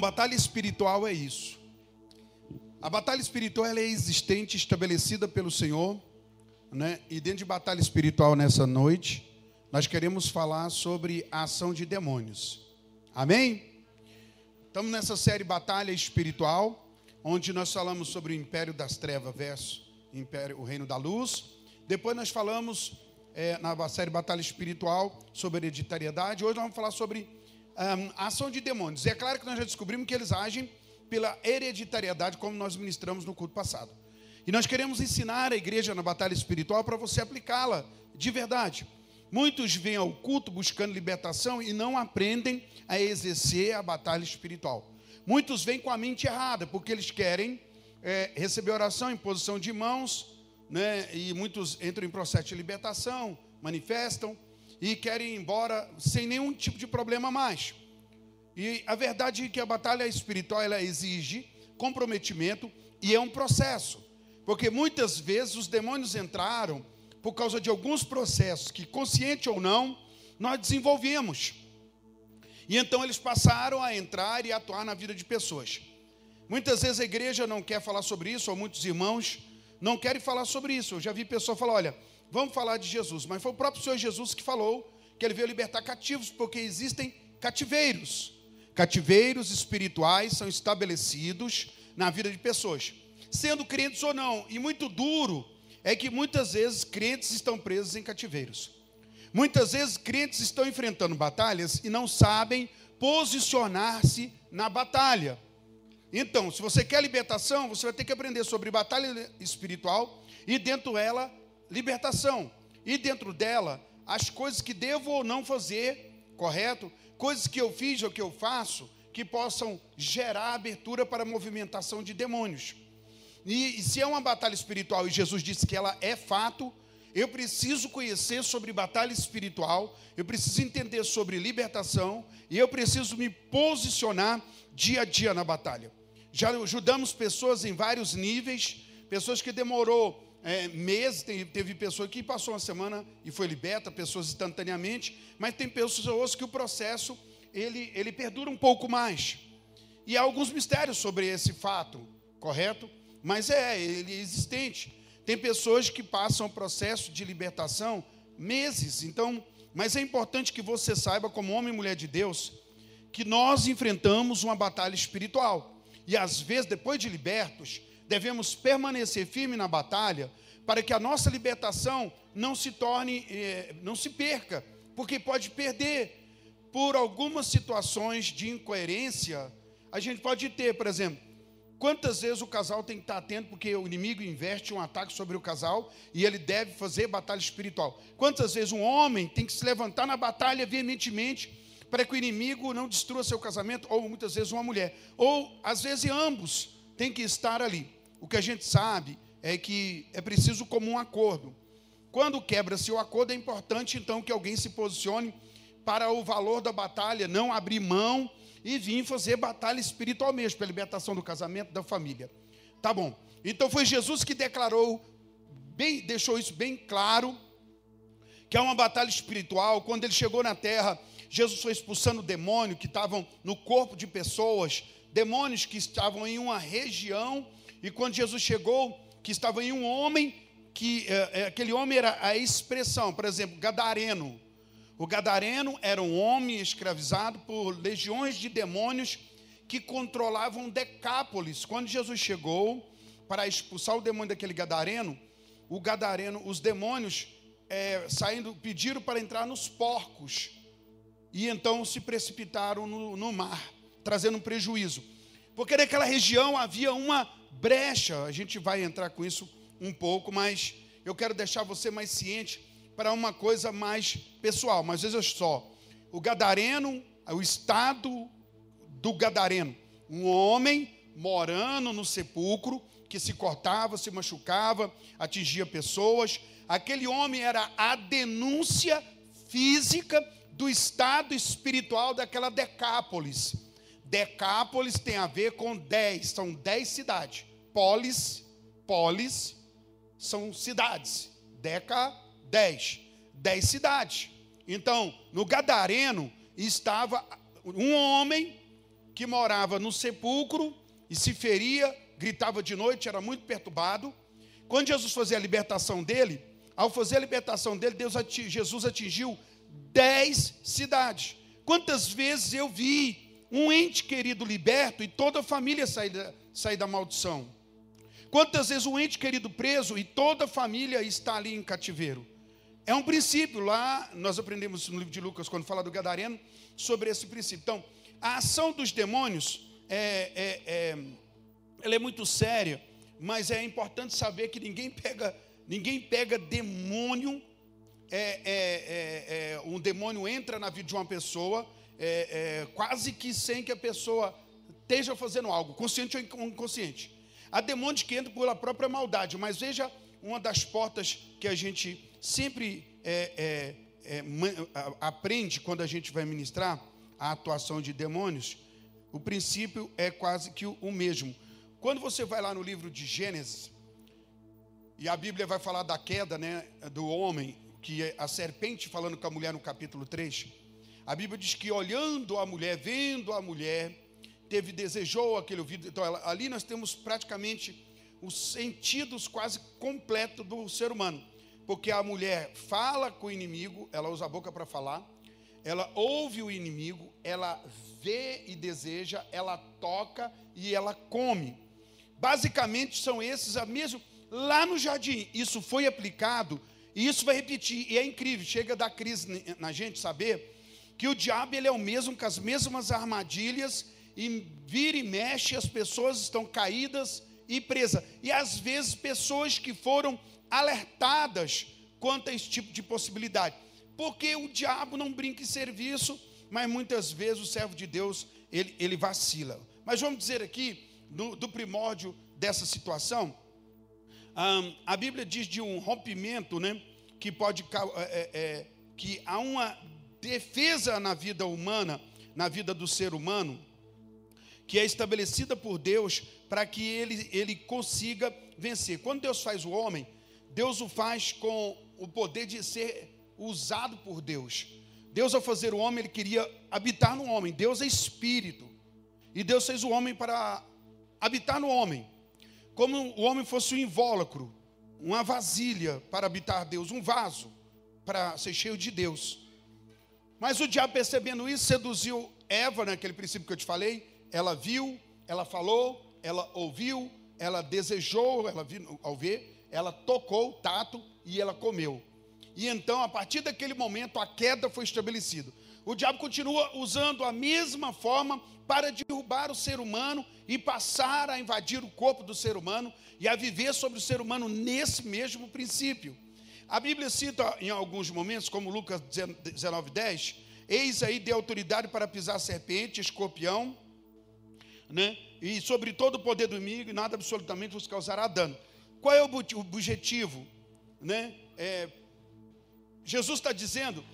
batalha espiritual é isso. A batalha espiritual é existente, estabelecida pelo Senhor, né? E dentro de batalha espiritual nessa noite, nós queremos falar sobre a ação de demônios. Amém? Estamos nessa série Batalha Espiritual, onde nós falamos sobre o império das trevas versus o, império, o reino da luz. Depois nós falamos é, na série Batalha Espiritual sobre hereditariedade. Hoje nós vamos falar sobre um, ação de demônios. É claro que nós já descobrimos que eles agem pela hereditariedade, como nós ministramos no culto passado. E nós queremos ensinar a igreja na batalha espiritual para você aplicá-la de verdade. Muitos vêm ao culto buscando libertação e não aprendem a exercer a batalha espiritual. Muitos vêm com a mente errada, porque eles querem é, receber oração em posição de mãos, né, e muitos entram em processo de libertação, manifestam, e querem ir embora sem nenhum tipo de problema mais. E a verdade é que a batalha espiritual ela exige comprometimento e é um processo. Porque muitas vezes os demônios entraram por causa de alguns processos que, consciente ou não, nós desenvolvemos. E então eles passaram a entrar e atuar na vida de pessoas. Muitas vezes a igreja não quer falar sobre isso, ou muitos irmãos não querem falar sobre isso. Eu já vi pessoa falar: olha, vamos falar de Jesus. Mas foi o próprio Senhor Jesus que falou que ele veio libertar cativos, porque existem cativeiros. Cativeiros espirituais são estabelecidos na vida de pessoas, sendo crentes ou não. E muito duro é que muitas vezes crentes estão presos em cativeiros. Muitas vezes crentes estão enfrentando batalhas e não sabem posicionar-se na batalha. Então, se você quer libertação, você vai ter que aprender sobre batalha espiritual e dentro dela libertação. E dentro dela, as coisas que devo ou não fazer, correto? Coisas que eu fiz ou que eu faço que possam gerar abertura para a movimentação de demônios. E, e se é uma batalha espiritual e Jesus disse que ela é fato, eu preciso conhecer sobre batalha espiritual, eu preciso entender sobre libertação e eu preciso me posicionar dia a dia na batalha. Já ajudamos pessoas em vários níveis, pessoas que demorou é, meses, teve pessoa que passou uma semana e foi liberta, pessoas instantaneamente, mas tem pessoas que o processo ele, ele perdura um pouco mais. E há alguns mistérios sobre esse fato, correto? Mas é, ele é existente. Tem pessoas que passam o processo de libertação meses, então, mas é importante que você saiba, como homem e mulher de Deus, que nós enfrentamos uma batalha espiritual. E às vezes, depois de libertos, devemos permanecer firme na batalha para que a nossa libertação não se torne, eh, não se perca, porque pode perder por algumas situações de incoerência. A gente pode ter, por exemplo, quantas vezes o casal tem que estar atento porque o inimigo investe um ataque sobre o casal e ele deve fazer batalha espiritual. Quantas vezes um homem tem que se levantar na batalha veementemente para que o inimigo não destrua seu casamento, ou muitas vezes uma mulher, ou às vezes ambos têm que estar ali. O que a gente sabe é que é preciso comum acordo. Quando quebra-se o acordo, é importante então que alguém se posicione para o valor da batalha, não abrir mão e vir fazer batalha espiritual mesmo, pela libertação do casamento, da família. Tá bom. Então foi Jesus que declarou, bem, deixou isso bem claro, que é uma batalha espiritual. Quando ele chegou na terra, Jesus foi expulsando demônios que estavam no corpo de pessoas, demônios que estavam em uma região e quando Jesus chegou, que estava em um homem, que é, aquele homem era a expressão, por exemplo, gadareno. O gadareno era um homem escravizado por legiões de demônios que controlavam Decápolis. Quando Jesus chegou para expulsar o demônio daquele gadareno, o gadareno, os demônios é, saindo, pediram para entrar nos porcos e então se precipitaram no, no mar, trazendo um prejuízo. Porque naquela região havia uma brecha, a gente vai entrar com isso um pouco, mas eu quero deixar você mais ciente para uma coisa mais pessoal. Mas veja só, o gadareno, o estado do gadareno, um homem morando no sepulcro, que se cortava, se machucava, atingia pessoas. Aquele homem era a denúncia física do estado espiritual daquela Decápolis. Decápolis tem a ver com dez, são dez cidades. Polis, polis, são cidades. Deca, dez. Dez cidades. Então, no Gadareno estava um homem que morava no sepulcro e se feria, gritava de noite, era muito perturbado. Quando Jesus fazia a libertação dele, ao fazer a libertação dele, Deus, Jesus atingiu dez cidades. Quantas vezes eu vi um ente querido liberto e toda a família sair da, sair da maldição? Quantas vezes um ente querido preso e toda a família está ali em cativeiro? É um princípio, lá nós aprendemos no livro de Lucas, quando fala do Gadareno, sobre esse princípio. Então, a ação dos demônios é, é, é, ela é muito séria, mas é importante saber que ninguém pega, ninguém pega demônio é, é, é, é, um demônio entra na vida de uma pessoa, é, é, quase que sem que a pessoa esteja fazendo algo, consciente ou inconsciente. Há demônios que entram pela própria maldade, mas veja uma das portas que a gente sempre aprende quando a gente vai ministrar a atuação de demônios. O princípio é quase que o mesmo. Quando você vai lá no livro de Gênesis, e a Bíblia vai falar da queda né, do homem, que é a serpente falando com a mulher no capítulo 3, a Bíblia diz que olhando a mulher, vendo a mulher, teve desejou aquele ouvido. Então ela, ali nós temos praticamente os sentidos quase completos do ser humano, porque a mulher fala com o inimigo, ela usa a boca para falar, ela ouve o inimigo, ela vê e deseja, ela toca e ela come. Basicamente são esses a mesmo lá no jardim. Isso foi aplicado e isso vai repetir, e é incrível, chega da crise na gente saber que o diabo ele é o mesmo, com as mesmas armadilhas, e vira e mexe, as pessoas estão caídas e presas. E às vezes pessoas que foram alertadas quanto a esse tipo de possibilidade. Porque o diabo não brinca em serviço, mas muitas vezes o servo de Deus, ele, ele vacila. Mas vamos dizer aqui, do, do primórdio dessa situação, a Bíblia diz de um rompimento, né? Que pode é, é, que há uma defesa na vida humana, na vida do ser humano, que é estabelecida por Deus para que ele, ele consiga vencer. Quando Deus faz o homem, Deus o faz com o poder de ser usado por Deus. Deus, ao fazer o homem, ele queria habitar no homem. Deus é espírito. E Deus fez o homem para habitar no homem como o homem fosse um invólucro, uma vasilha para habitar Deus, um vaso para ser cheio de Deus. Mas o diabo, percebendo isso, seduziu Eva, naquele princípio que eu te falei. Ela viu, ela falou, ela ouviu, ela desejou, ela viu, ao ver, ela tocou, tato e ela comeu. E então, a partir daquele momento, a queda foi estabelecida. O diabo continua usando a mesma forma para derrubar o ser humano e passar a invadir o corpo do ser humano e a viver sobre o ser humano nesse mesmo princípio. A Bíblia cita em alguns momentos, como Lucas 19, 10, eis aí de autoridade para pisar serpente, escorpião, né? e sobre todo o poder do inimigo, nada absolutamente vos causará dano. Qual é o objetivo? Né? É, Jesus está dizendo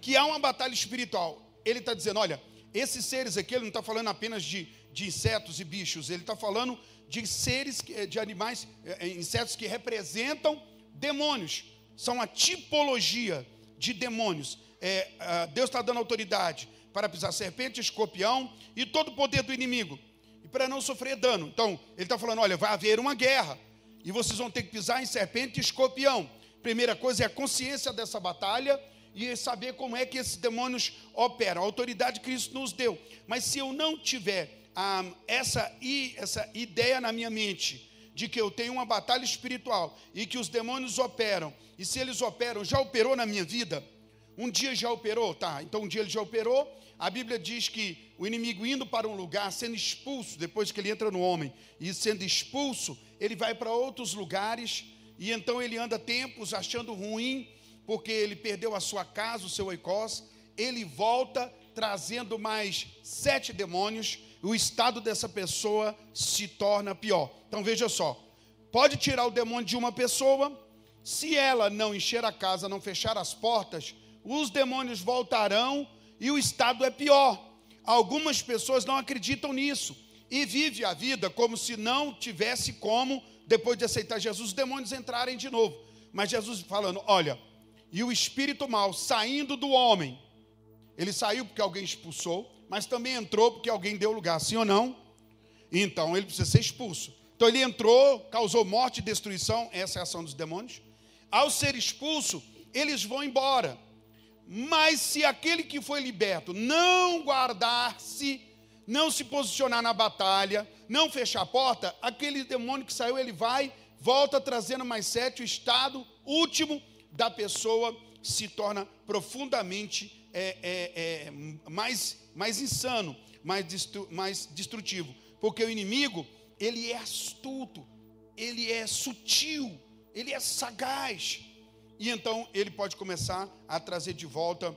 que há uma batalha espiritual. Ele está dizendo: olha, esses seres aqui, ele não está falando apenas de, de insetos e bichos, ele está falando de seres, de animais, é, é, insetos que representam demônios. São a tipologia de demônios. É, Deus está dando autoridade para pisar serpente, escorpião e todo o poder do inimigo. E para não sofrer dano. Então, ele está falando: olha, vai haver uma guerra. E vocês vão ter que pisar em serpente e escorpião. Primeira coisa é a consciência dessa batalha e saber como é que esses demônios operam. A autoridade que Cristo nos deu. Mas se eu não tiver ah, essa, essa ideia na minha mente de que eu tenho uma batalha espiritual e que os demônios operam, e se eles operam, já operou na minha vida? Um dia já operou, tá? Então um dia ele já operou. A Bíblia diz que o inimigo indo para um lugar, sendo expulso, depois que ele entra no homem, e sendo expulso, ele vai para outros lugares, e então ele anda tempos achando ruim porque ele perdeu a sua casa, o seu oikos, ele volta trazendo mais sete demônios, o estado dessa pessoa se torna pior. Então veja só, pode tirar o demônio de uma pessoa, se ela não encher a casa, não fechar as portas, os demônios voltarão e o estado é pior. Algumas pessoas não acreditam nisso e vive a vida como se não tivesse como, depois de aceitar Jesus, os demônios entrarem de novo. Mas Jesus falando: olha, e o espírito mal saindo do homem, ele saiu porque alguém expulsou, mas também entrou porque alguém deu lugar, sim ou não? Então ele precisa ser expulso. Então ele entrou, causou morte e destruição, essa é a ação dos demônios. Ao ser expulso, eles vão embora. Mas se aquele que foi liberto não guardar-se, não se posicionar na batalha, não fechar a porta, aquele demônio que saiu, ele vai, volta trazendo mais sete, o estado último da pessoa se torna profundamente é, é, é, mais, mais insano, mais, destru, mais destrutivo. Porque o inimigo, ele é astuto, ele é sutil, ele é sagaz. E então ele pode começar a trazer de volta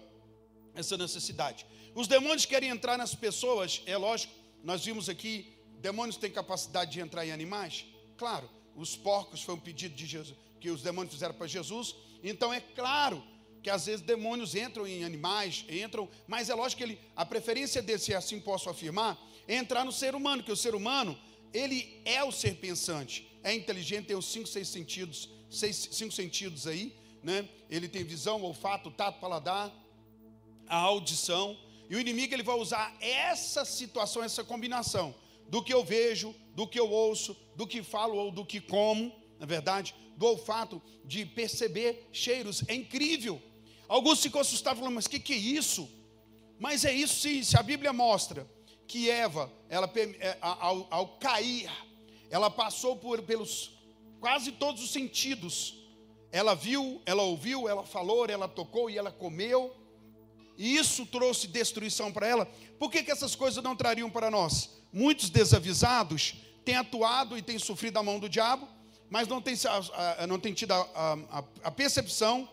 essa necessidade. Os demônios querem entrar nas pessoas, é lógico, nós vimos aqui, demônios têm capacidade de entrar em animais? Claro, os porcos foi um pedido de Jesus, que os demônios fizeram para Jesus, então é claro que às vezes demônios entram em animais, entram, mas é lógico que ele, a preferência dele, se assim posso afirmar, é entrar no ser humano, que o ser humano, ele é o ser pensante, é inteligente, tem os cinco, seis sentidos, seis, cinco sentidos aí, né? Ele tem visão, olfato, tato, paladar, a audição. E o inimigo ele vai usar essa situação, essa combinação do que eu vejo, do que eu ouço, do que falo ou do que como, na verdade, do olfato, de perceber cheiros. É incrível. Alguns ficam assustados, falando, mas o que, que é isso? Mas é isso sim, se a Bíblia mostra que Eva, ela, é, ao, ao cair, ela passou por, pelos quase todos os sentidos ela viu, ela ouviu, ela falou, ela tocou e ela comeu. E isso trouxe destruição para ela. Por que, que essas coisas não trariam para nós? Muitos desavisados têm atuado e têm sofrido a mão do diabo, mas não têm, não têm tido a, a, a percepção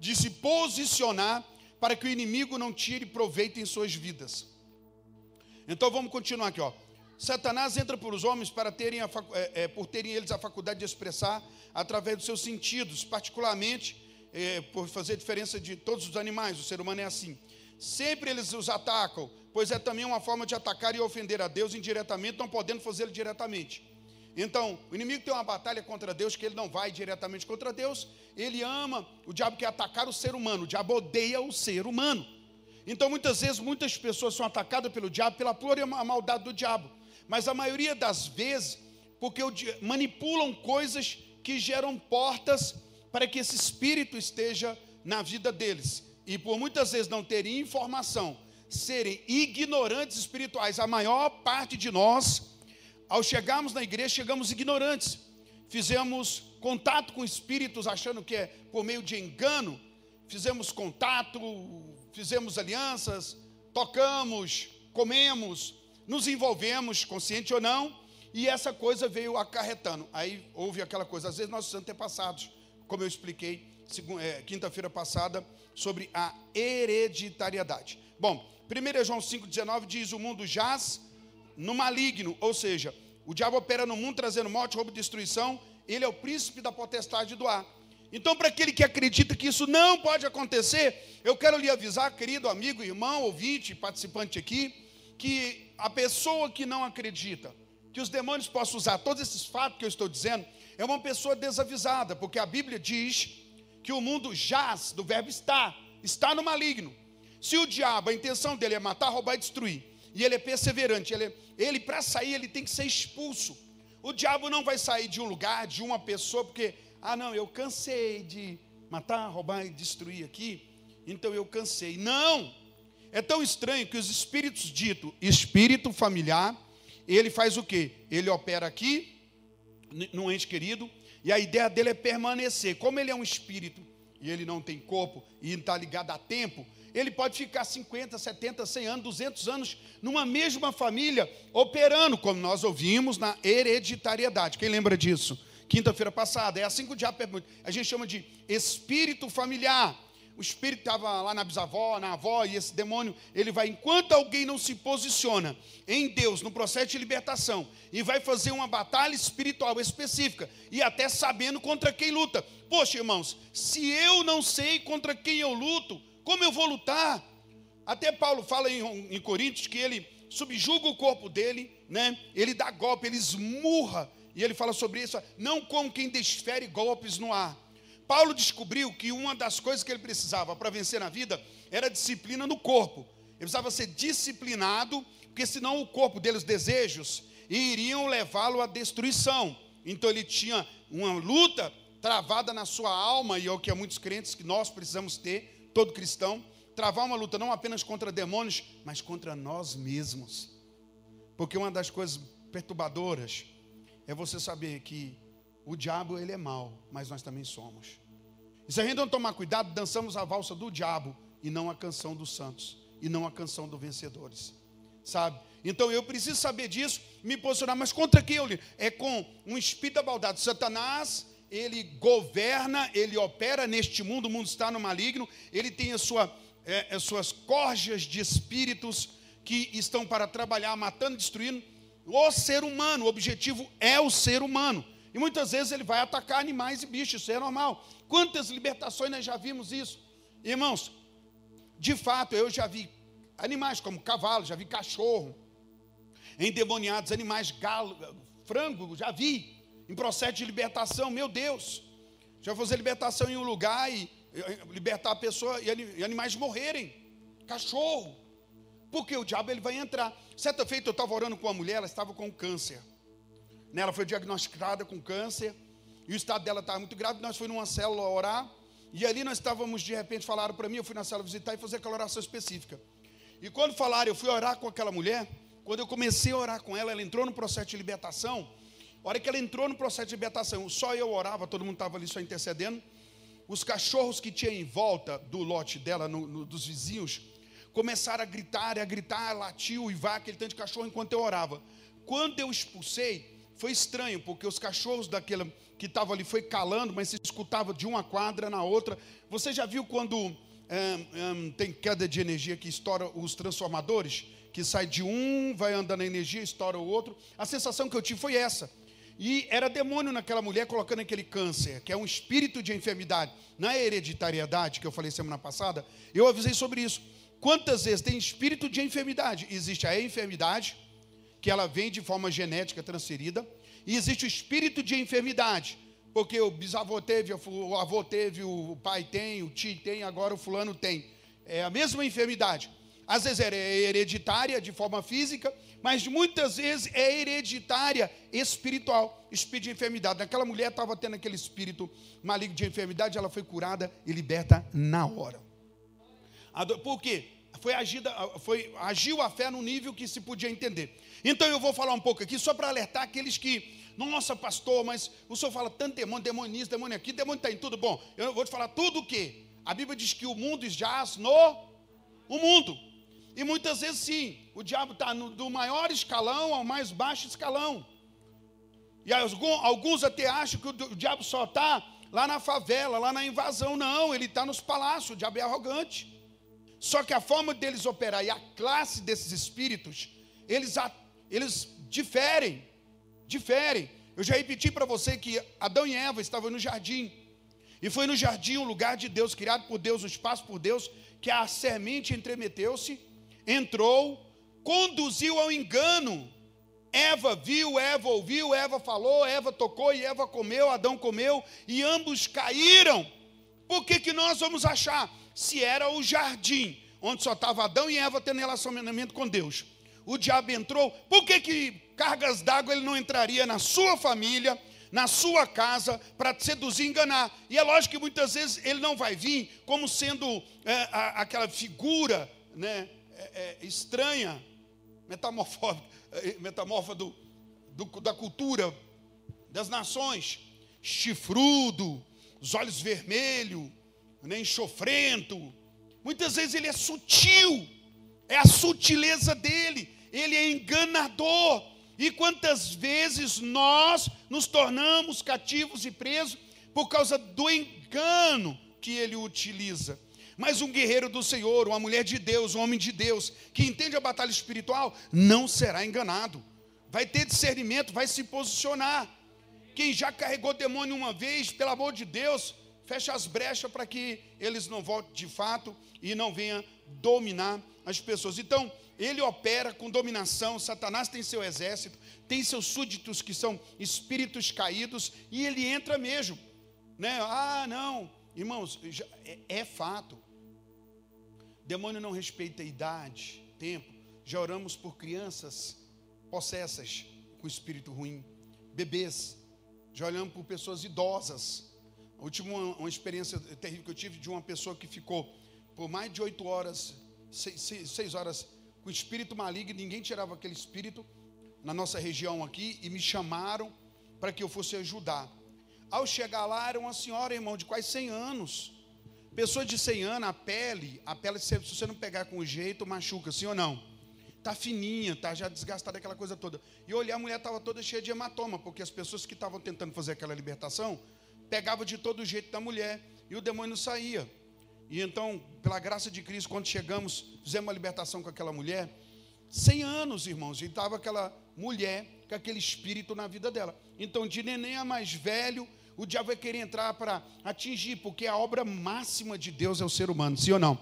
de se posicionar para que o inimigo não tire proveito em suas vidas. Então vamos continuar aqui, ó. Satanás entra por os homens para terem a, é, é, por terem eles a faculdade de expressar através dos seus sentidos, particularmente é, por fazer diferença de todos os animais, o ser humano é assim. Sempre eles os atacam, pois é também uma forma de atacar e ofender a Deus indiretamente, não podendo fazê-lo diretamente. Então, o inimigo tem uma batalha contra Deus que ele não vai diretamente contra Deus, ele ama, o diabo quer atacar o ser humano, o diabo odeia o ser humano. Então, muitas vezes, muitas pessoas são atacadas pelo diabo pela pura maldade do diabo, mas a maioria das vezes, porque manipulam coisas que geram portas para que esse espírito esteja na vida deles. E por muitas vezes não terem informação, serem ignorantes espirituais. A maior parte de nós, ao chegarmos na igreja, chegamos ignorantes. Fizemos contato com espíritos achando que é por meio de engano. Fizemos contato, fizemos alianças, tocamos, comemos, nos envolvemos, consciente ou não, e essa coisa veio acarretando. Aí houve aquela coisa, às vezes nossos antepassados, como eu expliquei é, quinta-feira passada, sobre a hereditariedade. Bom, 1 João 5,19 diz: O mundo jaz no maligno, ou seja, o diabo opera no mundo trazendo morte, roubo e destruição, ele é o príncipe da potestade do ar. Então, para aquele que acredita que isso não pode acontecer, eu quero lhe avisar, querido amigo, irmão, ouvinte, participante aqui, que a pessoa que não acredita, que os demônios possam usar todos esses fatos que eu estou dizendo, é uma pessoa desavisada, porque a Bíblia diz que o mundo jaz, do verbo está, está no maligno. Se o diabo, a intenção dele é matar, roubar e destruir, e ele é perseverante, ele, ele para sair, ele tem que ser expulso. O diabo não vai sair de um lugar, de uma pessoa, porque, ah, não, eu cansei de matar, roubar e destruir aqui, então eu cansei. Não! É tão estranho que os espíritos dito espírito familiar, ele faz o quê? Ele opera aqui, no ente querido, e a ideia dele é permanecer. Como ele é um espírito e ele não tem corpo e está ligado a tempo, ele pode ficar 50, 70, 100 anos, 200 anos numa mesma família, operando, como nós ouvimos na hereditariedade. Quem lembra disso? Quinta-feira passada. É assim que o diabo pergunta. A gente chama de espírito familiar o espírito estava lá na bisavó, na avó, e esse demônio, ele vai, enquanto alguém não se posiciona em Deus, no processo de libertação, e vai fazer uma batalha espiritual específica, e até sabendo contra quem luta. Poxa, irmãos, se eu não sei contra quem eu luto, como eu vou lutar? Até Paulo fala em, em Coríntios que ele subjuga o corpo dele, né? ele dá golpe, ele esmurra, e ele fala sobre isso, não como quem desfere golpes no ar Paulo descobriu que uma das coisas que ele precisava para vencer na vida era disciplina no corpo. precisava ser disciplinado, porque senão o corpo dele, os desejos, iriam levá-lo à destruição. Então ele tinha uma luta travada na sua alma, e é o que há muitos crentes que nós precisamos ter, todo cristão, travar uma luta não apenas contra demônios, mas contra nós mesmos. Porque uma das coisas perturbadoras é você saber que o diabo ele é mau, mas nós também somos. E se a gente não tomar cuidado, dançamos a valsa do diabo e não a canção dos santos e não a canção dos vencedores. Sabe? Então eu preciso saber disso, me posicionar, mas contra quem eu li? É com um espírito da maldade. Satanás, ele governa, ele opera neste mundo, o mundo está no maligno, ele tem a sua, é, as suas corjas de espíritos que estão para trabalhar, matando, destruindo o ser humano. O objetivo é o ser humano. E muitas vezes ele vai atacar animais e bichos, isso é normal. Quantas libertações nós já vimos isso? Irmãos, de fato, eu já vi animais como cavalo, já vi cachorro, endemoniados, animais, galo, frango, já vi, em processo de libertação, meu Deus. Já fazer libertação em um lugar e libertar a pessoa e animais morrerem, cachorro, porque o diabo ele vai entrar. Certa feita eu estava orando com uma mulher, ela estava com câncer. Ela foi diagnosticada com câncer, e o estado dela estava muito grave, nós fomos numa célula orar, e ali nós estávamos, de repente, falaram para mim, eu fui na célula visitar e fazer aquela oração específica. E quando falaram, eu fui orar com aquela mulher, quando eu comecei a orar com ela, ela entrou no processo de libertação. A hora que ela entrou no processo de libertação, só eu orava, todo mundo estava ali só intercedendo. Os cachorros que tinha em volta do lote dela, no, no, dos vizinhos, começaram a gritar, a gritar, latiu e vá aquele tanto de cachorro enquanto eu orava. Quando eu expulsei, foi estranho, porque os cachorros daquele que estavam ali foi calando, mas se escutava de uma quadra na outra. Você já viu quando tem queda de energia que estoura os transformadores, que sai de um, vai andando a energia, estoura o outro. A sensação que eu tive foi essa. E era demônio naquela mulher colocando aquele câncer, que é um espírito de enfermidade. Na hereditariedade, que eu falei semana passada, eu avisei sobre isso. Quantas vezes tem espírito de enfermidade? Existe a enfermidade, que ela vem de forma genética transferida, e existe o espírito de enfermidade, porque o bisavô teve, o avô teve, o pai tem, o tio tem, agora o fulano tem. É a mesma enfermidade. Às vezes é hereditária de forma física, mas muitas vezes é hereditária espiritual, espírito de enfermidade. Aquela mulher estava tendo aquele espírito maligno de enfermidade, ela foi curada e liberta na hora. Por quê? Foi, agida, foi agiu a fé no nível que se podia entender. Então eu vou falar um pouco aqui só para alertar aqueles que nossa, pastor, mas o senhor fala tanto demônio, demônio demônio aqui, demônio está em tudo. Bom, eu vou te falar tudo o que? A Bíblia diz que o mundo jaz no o mundo. E muitas vezes sim, o diabo está do maior escalão ao mais baixo escalão. E alguns até acham que o diabo só está lá na favela, lá na invasão. Não, ele está nos palácios, o diabo é arrogante. Só que a forma deles operar e a classe desses espíritos, eles, eles diferem diferem. Eu já repeti para você que Adão e Eva estavam no jardim. E foi no jardim um lugar de Deus, criado por Deus, um espaço por Deus, que a semente entremeteu-se, entrou, conduziu ao engano. Eva viu, Eva ouviu, Eva falou, Eva tocou e Eva comeu, Adão comeu, e ambos caíram. Por que, que nós vamos achar? Se era o jardim, onde só estava Adão e Eva tendo relacionamento com Deus. O diabo entrou, por que, que cargas d'água ele não entraria na sua família, na sua casa, para seduzir e enganar. E é lógico que muitas vezes ele não vai vir como sendo é, a, aquela figura né, é, é, estranha, é, metamorfa do, do, da cultura das nações, chifrudo, os olhos vermelhos, né, enxofrento. Muitas vezes ele é sutil, é a sutileza dele, ele é enganador. E quantas vezes nós nos tornamos cativos e presos por causa do engano que ele utiliza. Mas um guerreiro do Senhor, uma mulher de Deus, um homem de Deus, que entende a batalha espiritual, não será enganado. Vai ter discernimento, vai se posicionar. Quem já carregou demônio uma vez, pelo amor de Deus, fecha as brechas para que eles não voltem de fato e não venham dominar as pessoas. Então, ele opera com dominação, Satanás tem seu exército, tem seus súditos que são espíritos caídos, e ele entra mesmo. Né? Ah, não, irmãos, é, é fato. Demônio não respeita idade, tempo. Já oramos por crianças possessas com espírito ruim, bebês. Já olhamos por pessoas idosas. A última uma, uma experiência terrível que eu tive de uma pessoa que ficou por mais de oito horas, seis, seis, seis horas, com espírito maligno, ninguém tirava aquele espírito na nossa região aqui e me chamaram para que eu fosse ajudar. Ao chegar lá, era uma senhora, irmão, de quase 100 anos. Pessoa de 100 anos, a pele, a pele, se você não pegar com jeito, machuca, sim ou não? Tá fininha, tá já desgastada aquela coisa toda. E olhar, a mulher estava toda cheia de hematoma, porque as pessoas que estavam tentando fazer aquela libertação pegavam de todo jeito da mulher e o demônio não saía. E então, pela graça de Cristo, quando chegamos, fizemos uma libertação com aquela mulher. 100 anos, irmãos, e estava aquela mulher com aquele espírito na vida dela. Então, de neném a mais velho, o diabo vai querer entrar para atingir, porque a obra máxima de Deus é o ser humano, sim ou não?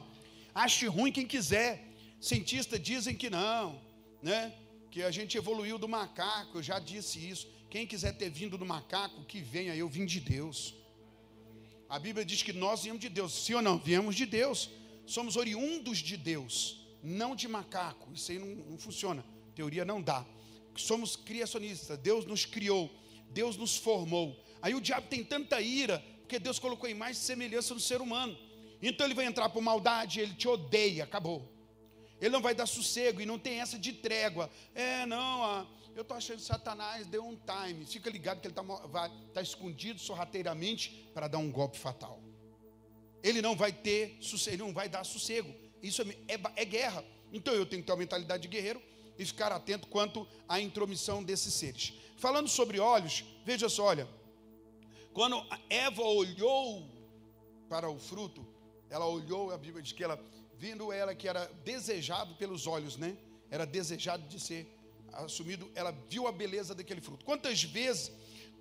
Ache ruim quem quiser. Cientistas dizem que não, né? Que a gente evoluiu do macaco, eu já disse isso. Quem quiser ter vindo do macaco, que venha, eu vim de Deus. A Bíblia diz que nós viemos de Deus. Sim ou não? Viemos de Deus. Somos oriundos de Deus, não de macaco. Isso aí não, não funciona. Teoria não dá. Somos criacionistas. Deus nos criou. Deus nos formou. Aí o diabo tem tanta ira, porque Deus colocou imagem e semelhança no ser humano. Então ele vai entrar por maldade, ele te odeia, acabou. Ele não vai dar sossego e não tem essa de trégua. É, não, ah, eu estou achando que Satanás deu um time. Fica ligado que ele está tá escondido sorrateiramente para dar um golpe fatal. Ele não vai ter sossego, ele não vai dar sossego. Isso é, é, é guerra. Então eu tenho que ter uma mentalidade de guerreiro e ficar atento quanto à intromissão desses seres. Falando sobre olhos, veja só, olha. Quando Eva olhou para o fruto, ela olhou, a Bíblia diz que ela, vindo ela que era desejado pelos olhos, né? Era desejado de ser assumido, ela viu a beleza daquele fruto. Quantas vezes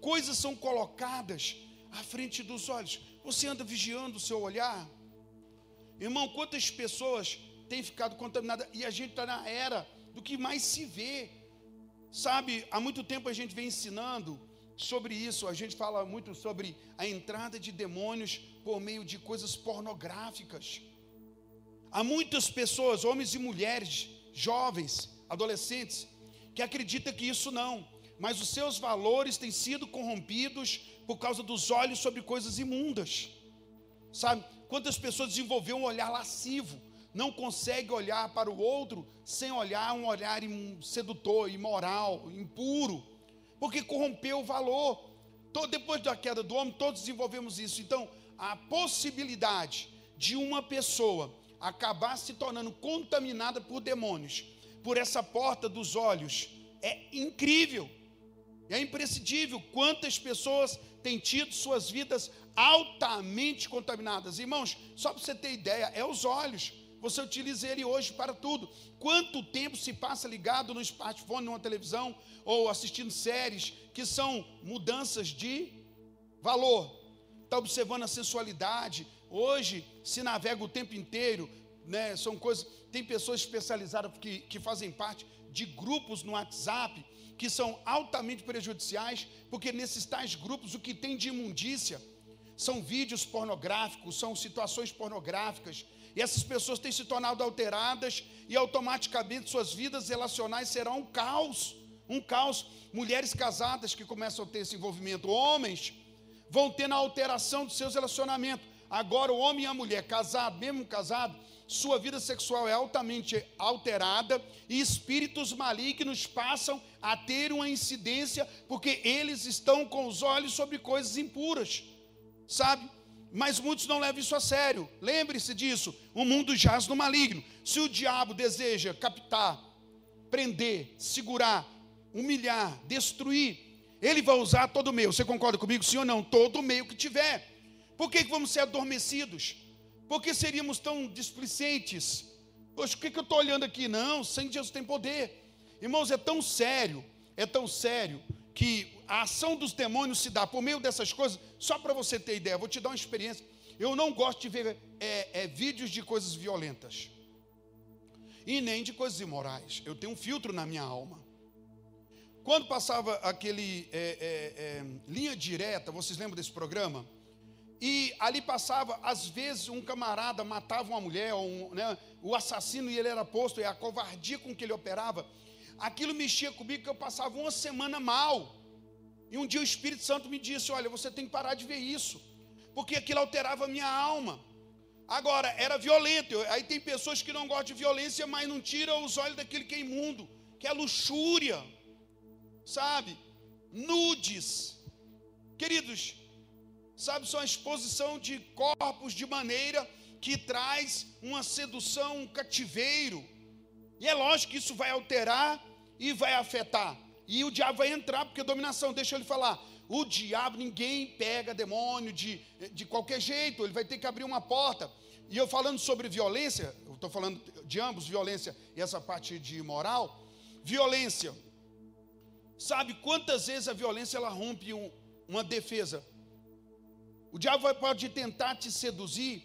coisas são colocadas à frente dos olhos? Você anda vigiando o seu olhar? Irmão, quantas pessoas têm ficado contaminadas e a gente está na era do que mais se vê. Sabe, há muito tempo a gente vem ensinando sobre isso, a gente fala muito sobre a entrada de demônios por meio de coisas pornográficas. Há muitas pessoas, homens e mulheres, jovens, adolescentes, que acredita que isso não, mas os seus valores têm sido corrompidos por causa dos olhos sobre coisas imundas. Sabe? Quantas pessoas desenvolveram um olhar lascivo, não consegue olhar para o outro sem olhar um olhar sedutor, imoral, impuro, porque corrompeu o valor. Depois da queda do homem, todos desenvolvemos isso. Então, a possibilidade de uma pessoa acabar se tornando contaminada por demônios por essa porta dos olhos é incrível, é imprescindível. Quantas pessoas têm tido suas vidas altamente contaminadas, irmãos? Só para você ter ideia, é os olhos. Você utiliza ele hoje para tudo. Quanto tempo se passa ligado no smartphone, numa televisão ou assistindo séries que são mudanças de valor? Está observando a sensualidade. Hoje se navega o tempo inteiro, né? São coisas tem pessoas especializadas que, que fazem parte de grupos no WhatsApp que são altamente prejudiciais, porque nesses tais grupos o que tem de imundícia são vídeos pornográficos, são situações pornográficas, e essas pessoas têm se tornado alteradas e automaticamente suas vidas relacionais serão um caos, um caos. Mulheres casadas que começam a ter esse envolvimento, homens vão tendo a alteração dos seus relacionamentos. Agora o homem e a mulher casado, mesmo casado, sua vida sexual é altamente alterada e espíritos malignos passam a ter uma incidência porque eles estão com os olhos sobre coisas impuras, sabe? Mas muitos não levam isso a sério. Lembre-se disso: o mundo jaz no maligno. Se o diabo deseja captar, prender, segurar, humilhar, destruir, ele vai usar todo meio. Você concorda comigo, sim ou não? Todo meio que tiver. Por que, que vamos ser adormecidos? Por que seríamos tão displicentes? Poxa, o que, que eu estou olhando aqui? Não, sem Jesus tem poder. Irmãos, é tão sério, é tão sério, que a ação dos demônios se dá por meio dessas coisas. Só para você ter ideia, vou te dar uma experiência. Eu não gosto de ver é, é, vídeos de coisas violentas. E nem de coisas imorais. Eu tenho um filtro na minha alma. Quando passava aquele é, é, é linha direta, vocês lembram desse programa? E ali passava, às vezes, um camarada matava uma mulher, um, né, o assassino e ele era posto, e a covardia com que ele operava, aquilo mexia comigo que eu passava uma semana mal. E um dia o Espírito Santo me disse: Olha, você tem que parar de ver isso, porque aquilo alterava a minha alma. Agora, era violento. Aí tem pessoas que não gostam de violência, mas não tiram os olhos daquilo que é imundo, que é luxúria, sabe? Nudes. Queridos, sabe, são a exposição de corpos de maneira que traz uma sedução, um cativeiro. E é lógico que isso vai alterar e vai afetar. E o diabo vai entrar, porque dominação, deixa eu lhe falar. O diabo, ninguém pega demônio de, de qualquer jeito, ele vai ter que abrir uma porta. E eu falando sobre violência, eu estou falando de ambos, violência e essa parte de moral. Violência. Sabe quantas vezes a violência ela rompe um, uma defesa? O diabo pode tentar te seduzir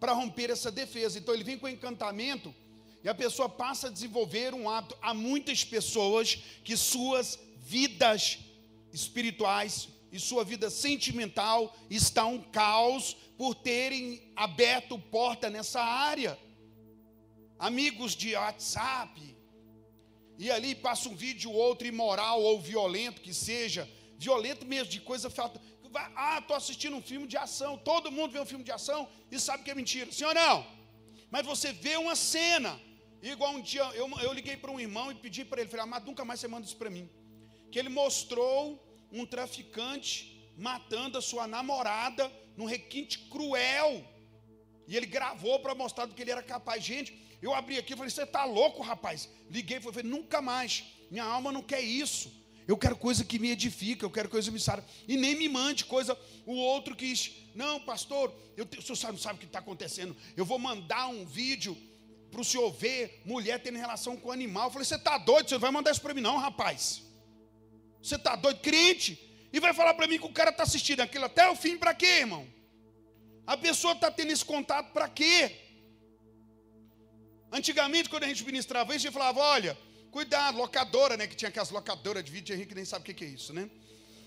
para romper essa defesa. Então ele vem com encantamento e a pessoa passa a desenvolver um hábito. Há muitas pessoas que suas vidas espirituais e sua vida sentimental está um caos por terem aberto porta nessa área. Amigos de WhatsApp, e ali passa um vídeo outro imoral ou violento que seja, violento mesmo de coisa falta ah, estou assistindo um filme de ação. Todo mundo vê um filme de ação e sabe que é mentira. Ou não? Mas você vê uma cena. Igual um dia, eu, eu liguei para um irmão e pedi para ele, falei, amado, nunca mais você manda isso para mim. Que ele mostrou um traficante matando a sua namorada num requinte cruel. E ele gravou para mostrar do que ele era capaz. Gente, eu abri aqui e falei, você está louco, rapaz? Liguei e falei, nunca mais. Minha alma não quer isso. Eu quero coisa que me edifica, eu quero coisa que me sara. E nem me mande coisa. O outro quis, não, pastor, eu, o senhor não sabe o que está acontecendo. Eu vou mandar um vídeo para o senhor ver mulher tendo relação com animal. Eu falei, você está doido? Você não vai mandar isso para mim, não, rapaz. Você está doido, crente? E vai falar para mim que o cara está assistindo aquilo até o fim, para quê, irmão? A pessoa está tendo esse contato para quê? Antigamente, quando a gente ministrava isso, a gente falava: olha, Cuidado, locadora, né? Que tinha aquelas locadoras de vídeo, Henrique nem sabe o que é isso, né?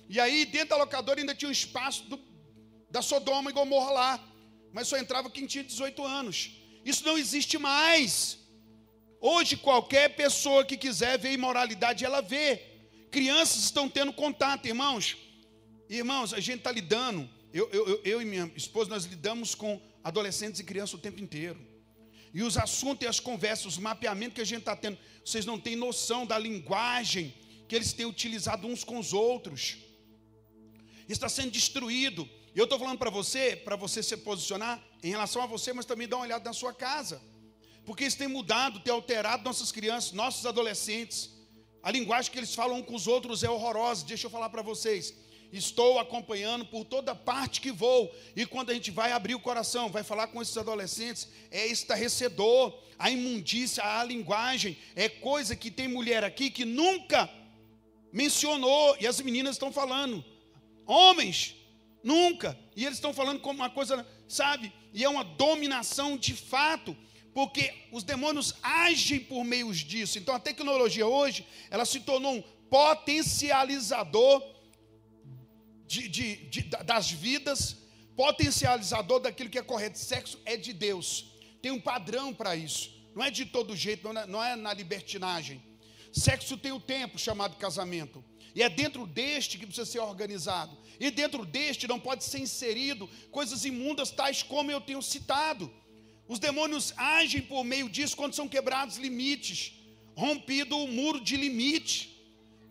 E aí, dentro da locadora ainda tinha um espaço do, da Sodoma e Gomorra lá. Mas só entrava quem tinha 18 anos. Isso não existe mais. Hoje, qualquer pessoa que quiser ver imoralidade, ela vê. Crianças estão tendo contato, irmãos. Irmãos, a gente está lidando. Eu, eu, eu e minha esposa, nós lidamos com adolescentes e crianças o tempo inteiro. E os assuntos e as conversas, os mapeamentos que a gente está tendo, vocês não têm noção da linguagem que eles têm utilizado uns com os outros. Está sendo destruído. E eu estou falando para você, para você se posicionar em relação a você, mas também dá uma olhada na sua casa. Porque isso tem mudado, tem alterado nossas crianças, nossos adolescentes. A linguagem que eles falam com os outros é horrorosa. Deixa eu falar para vocês. Estou acompanhando por toda parte que vou. E quando a gente vai abrir o coração, vai falar com esses adolescentes, é estarrecedor. A imundícia, a linguagem, é coisa que tem mulher aqui que nunca mencionou. E as meninas estão falando. Homens, nunca. E eles estão falando como uma coisa, sabe? E é uma dominação de fato porque os demônios agem por meio disso. Então a tecnologia hoje, ela se tornou um potencializador de, de, de, das vidas, potencializador daquilo que é correto. Sexo é de Deus. Tem um padrão para isso. Não é de todo jeito, não é, não é na libertinagem. Sexo tem o tempo chamado casamento. E é dentro deste que precisa ser organizado. E dentro deste não pode ser inserido coisas imundas, tais como eu tenho citado. Os demônios agem por meio disso quando são quebrados limites, rompido o muro de limite.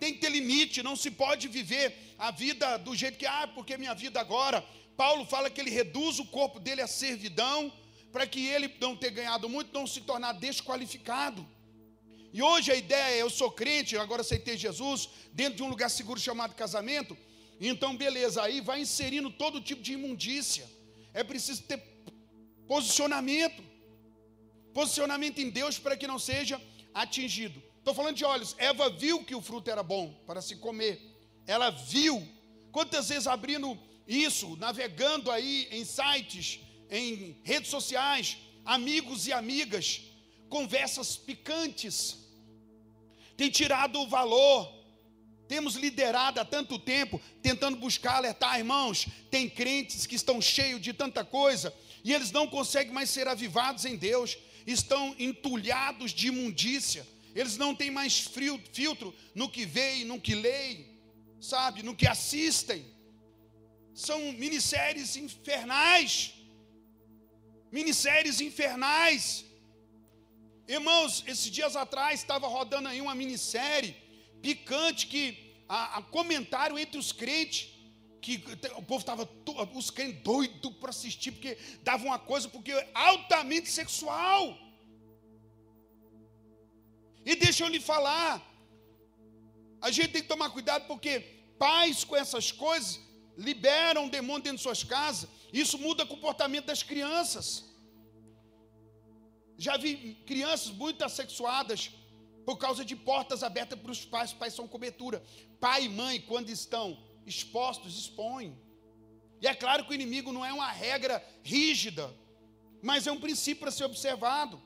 Tem que ter limite, não se pode viver a vida do jeito que, ah, porque minha vida agora. Paulo fala que ele reduz o corpo dele à servidão, para que ele não ter ganhado muito, não se tornar desqualificado. E hoje a ideia é: eu sou crente, agora aceitei Jesus, dentro de um lugar seguro chamado casamento. Então, beleza, aí vai inserindo todo tipo de imundícia. É preciso ter posicionamento posicionamento em Deus para que não seja atingido. Estou falando de olhos. Eva viu que o fruto era bom para se comer ela viu. Quantas vezes abrindo isso, navegando aí em sites, em redes sociais, amigos e amigas, conversas picantes, tem tirado o valor Temos liderado há tanto tempo, tentando buscar alertar, irmãos. Tem crentes que estão cheios de tanta coisa e eles não conseguem mais ser avivados em Deus, estão entulhados de imundícia, eles não têm mais frio, filtro no que veem, no que leem, sabe, no que assistem. São minisséries infernais. Minisséries infernais. Irmãos, esses dias atrás estava rodando aí uma minissérie picante que a, a comentário entre os crentes que o povo estava os crentes doidos para assistir porque dava uma coisa porque altamente sexual. E deixa eu lhe falar, a gente tem que tomar cuidado porque pais com essas coisas liberam demônio dentro de suas casas. Isso muda o comportamento das crianças. Já vi crianças muito assexuadas por causa de portas abertas para os pais. Os pais são cobertura. Pai e mãe, quando estão expostos, expõem. E é claro que o inimigo não é uma regra rígida, mas é um princípio para ser observado.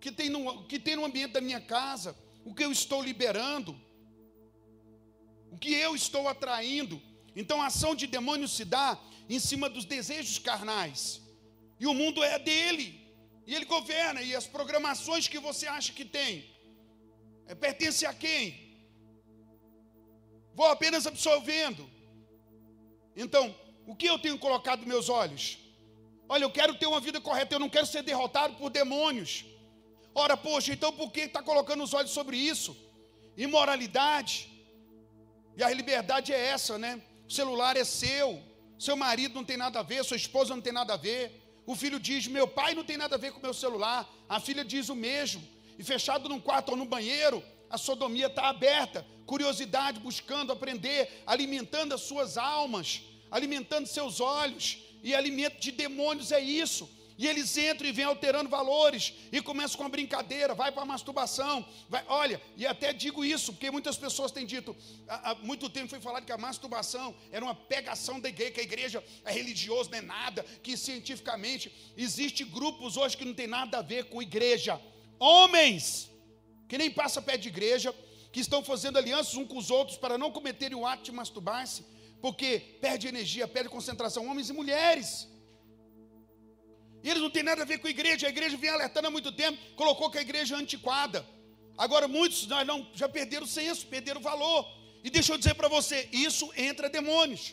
Que tem no, que tem no ambiente da minha casa, o que eu estou liberando, o que eu estou atraindo. Então a ação de demônio se dá em cima dos desejos carnais. E o mundo é dele. E ele governa. E as programações que você acha que tem, é, pertence a quem? Vou apenas absorvendo. Então, o que eu tenho colocado meus olhos? Olha, eu quero ter uma vida correta, eu não quero ser derrotado por demônios. Ora, poxa, então por que está colocando os olhos sobre isso? Imoralidade. E a liberdade é essa, né? O celular é seu, seu marido não tem nada a ver, sua esposa não tem nada a ver. O filho diz: Meu pai não tem nada a ver com meu celular. A filha diz o mesmo. E fechado num quarto ou no banheiro, a sodomia está aberta. Curiosidade, buscando aprender, alimentando as suas almas, alimentando seus olhos. E alimento de demônios é isso. E eles entram e vêm alterando valores e começam com a brincadeira, vai para a masturbação. Vai, olha, e até digo isso, porque muitas pessoas têm dito, há, há, muito tempo foi falado que a masturbação era uma pegação da igreja, que a igreja é religiosa, não é nada, que cientificamente existe grupos hoje que não tem nada a ver com igreja. Homens que nem passa pé de igreja, que estão fazendo alianças uns com os outros para não cometerem o ato de masturbar-se, porque perde energia, perde concentração, homens e mulheres. E eles não têm nada a ver com a igreja. A igreja vem alertando há muito tempo, colocou que a igreja é antiquada. Agora, muitos nós não, já perderam o senso, perderam o valor. E deixa eu dizer para você: isso entra demônios.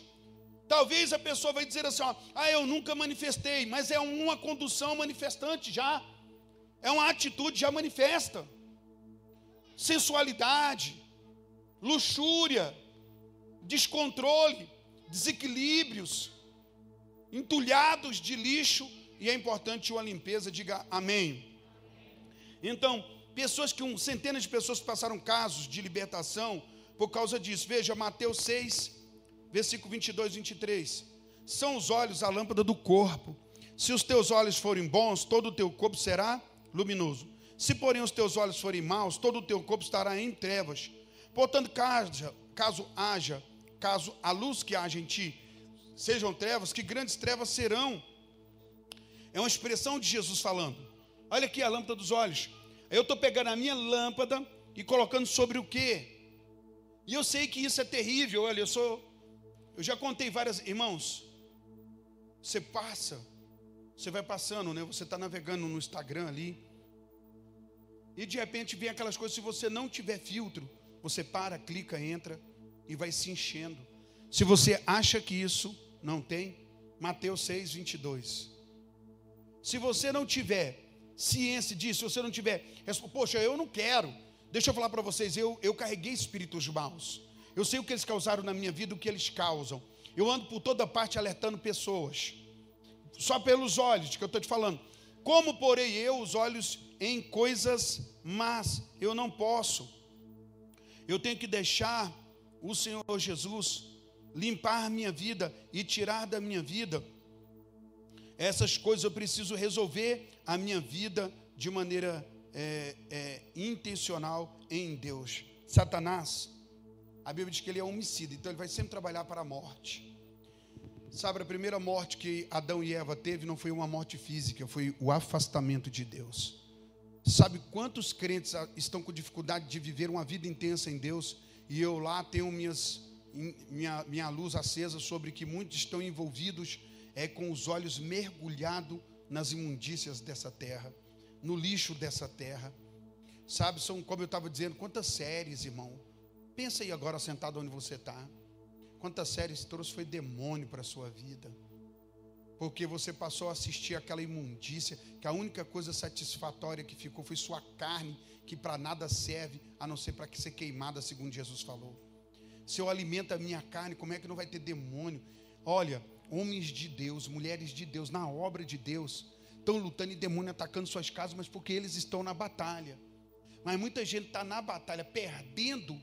Talvez a pessoa vai dizer assim: ó, ah, eu nunca manifestei, mas é uma condução manifestante já. É uma atitude já manifesta. Sensualidade, luxúria, descontrole, desequilíbrios, entulhados de lixo e é importante uma limpeza, diga amém. Então, pessoas que um, centenas de pessoas passaram casos de libertação por causa disso. Veja Mateus 6, versículo 22 e 23. São os olhos a lâmpada do corpo. Se os teus olhos forem bons, todo o teu corpo será luminoso. Se, porém, os teus olhos forem maus, todo o teu corpo estará em trevas. Portanto, caso, caso haja, caso a luz que haja em ti sejam trevas, que grandes trevas serão. É uma expressão de Jesus falando. Olha aqui a lâmpada dos olhos. Eu estou pegando a minha lâmpada e colocando sobre o quê? E eu sei que isso é terrível. Olha, eu sou. Eu já contei várias. Irmãos, você passa, você vai passando, né? Você está navegando no Instagram ali. E de repente vem aquelas coisas. Se você não tiver filtro, você para, clica, entra e vai se enchendo. Se você acha que isso não tem, Mateus 6, 22. Se você não tiver ciência disso, se você não tiver, poxa, eu não quero. Deixa eu falar para vocês, eu, eu carreguei espíritos maus. Eu sei o que eles causaram na minha vida, o que eles causam. Eu ando por toda parte alertando pessoas. Só pelos olhos que eu estou te falando. Como porei eu os olhos em coisas mas Eu não posso. Eu tenho que deixar o Senhor Jesus limpar minha vida e tirar da minha vida essas coisas eu preciso resolver a minha vida de maneira é, é, intencional em Deus. Satanás, a Bíblia diz que ele é homicida, então ele vai sempre trabalhar para a morte. Sabe, a primeira morte que Adão e Eva teve não foi uma morte física, foi o afastamento de Deus. Sabe quantos crentes estão com dificuldade de viver uma vida intensa em Deus e eu lá tenho minhas, minha, minha luz acesa sobre que muitos estão envolvidos é, com os olhos mergulhados nas imundícias dessa terra, no lixo dessa terra. Sabe, são, como eu estava dizendo, quantas séries, irmão. Pensa aí agora sentado onde você está. Quantas séries trouxe foi demônio para a sua vida porque você passou a assistir aquela imundícia, que a única coisa satisfatória que ficou foi sua carne, que para nada serve, a não ser para que ser queimada, segundo Jesus falou. Se eu alimento a minha carne, como é que não vai ter demônio? Olha, homens de Deus, mulheres de Deus, na obra de Deus, estão lutando e demônio atacando suas casas, mas porque eles estão na batalha. Mas muita gente está na batalha, perdendo,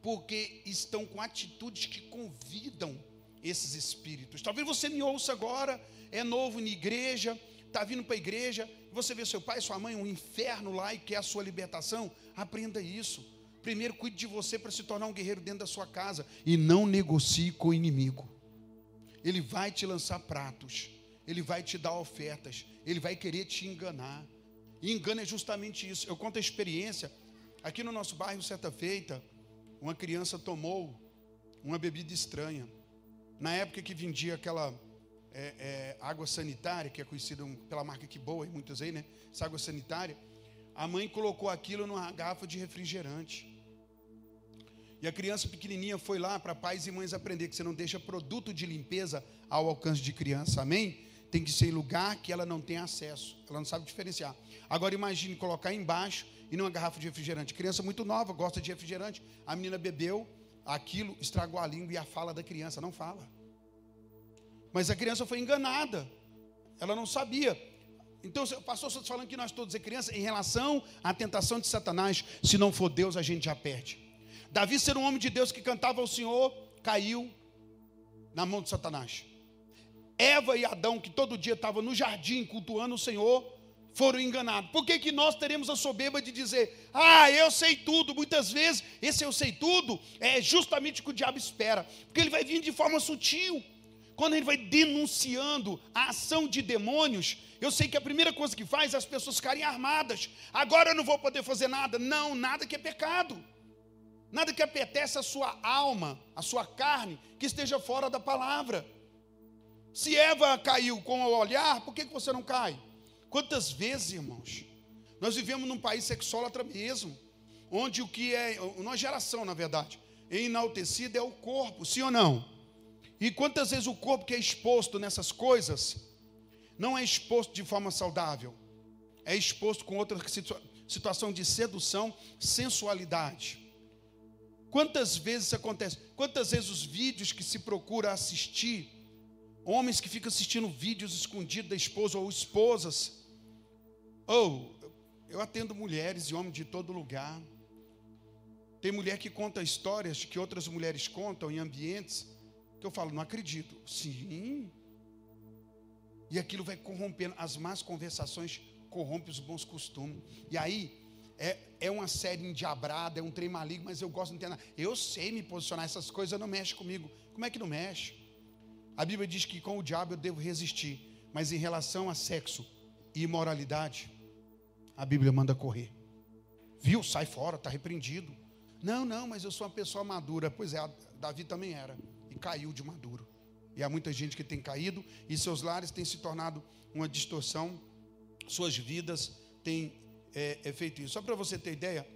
porque estão com atitudes que convidam esses espíritos. Talvez você me ouça agora é novo na igreja, está vindo para a igreja, você vê seu pai sua mãe, um inferno lá e quer a sua libertação, aprenda isso. Primeiro, cuide de você para se tornar um guerreiro dentro da sua casa e não negocie com o inimigo. Ele vai te lançar pratos, ele vai te dar ofertas, ele vai querer te enganar. E engano é justamente isso. Eu conto a experiência. Aqui no nosso bairro, certa feita, uma criança tomou uma bebida estranha. Na época que vendia aquela é, é, água sanitária, que é conhecida pela marca que boa, e muitas aí, né? Essa água sanitária. A mãe colocou aquilo numa garrafa de refrigerante. E a criança pequenininha foi lá para pais e mães aprender que você não deixa produto de limpeza ao alcance de criança. Amém? Tem que ser em lugar que ela não tem acesso. Ela não sabe diferenciar. Agora imagine colocar embaixo e numa garrafa de refrigerante. Criança muito nova, gosta de refrigerante. A menina bebeu, aquilo estragou a língua e a fala da criança. Não fala. Mas a criança foi enganada. Ela não sabia. Então, pastor, você falando que nós todos é criança, em relação à tentação de Satanás, se não for Deus, a gente já perde. Davi, ser um homem de Deus que cantava ao Senhor, caiu na mão de Satanás. Eva e Adão, que todo dia estavam no jardim cultuando o Senhor, foram enganados. Por que, que nós teremos a soberba de dizer, ah, eu sei tudo? Muitas vezes, esse eu sei tudo é justamente o que o diabo espera, porque ele vai vir de forma sutil. Quando ele vai denunciando a ação de demônios, eu sei que a primeira coisa que faz é as pessoas ficarem armadas. Agora eu não vou poder fazer nada. Não, nada que é pecado. Nada que apetece a sua alma, a sua carne, que esteja fora da palavra. Se Eva caiu com o olhar, por que você não cai? Quantas vezes, irmãos, nós vivemos num país sexólatra mesmo, onde o que é, uma geração, na verdade, enaltecida é o corpo, sim ou não? E quantas vezes o corpo que é exposto nessas coisas não é exposto de forma saudável, é exposto com outra situa situação de sedução, sensualidade. Quantas vezes isso acontece? Quantas vezes os vídeos que se procura assistir, homens que ficam assistindo vídeos escondidos da esposa ou esposas, ou oh, eu atendo mulheres e homens de todo lugar. Tem mulher que conta histórias que outras mulheres contam em ambientes que eu falo, não acredito. Sim. E aquilo vai corrompendo. As más conversações corrompem os bons costumes. E aí, é, é uma série endiabrada, é um trem maligno, mas eu gosto de entender. Eu sei me posicionar, essas coisas não mexem comigo. Como é que não mexe? A Bíblia diz que com o diabo eu devo resistir, mas em relação a sexo e imoralidade, a Bíblia manda correr. Viu? Sai fora, está repreendido. Não, não, mas eu sou uma pessoa madura. Pois é, Davi também era e caiu de maduro. E há muita gente que tem caído e seus lares têm se tornado uma distorção, suas vidas têm é, é feito isso. Só para você ter ideia,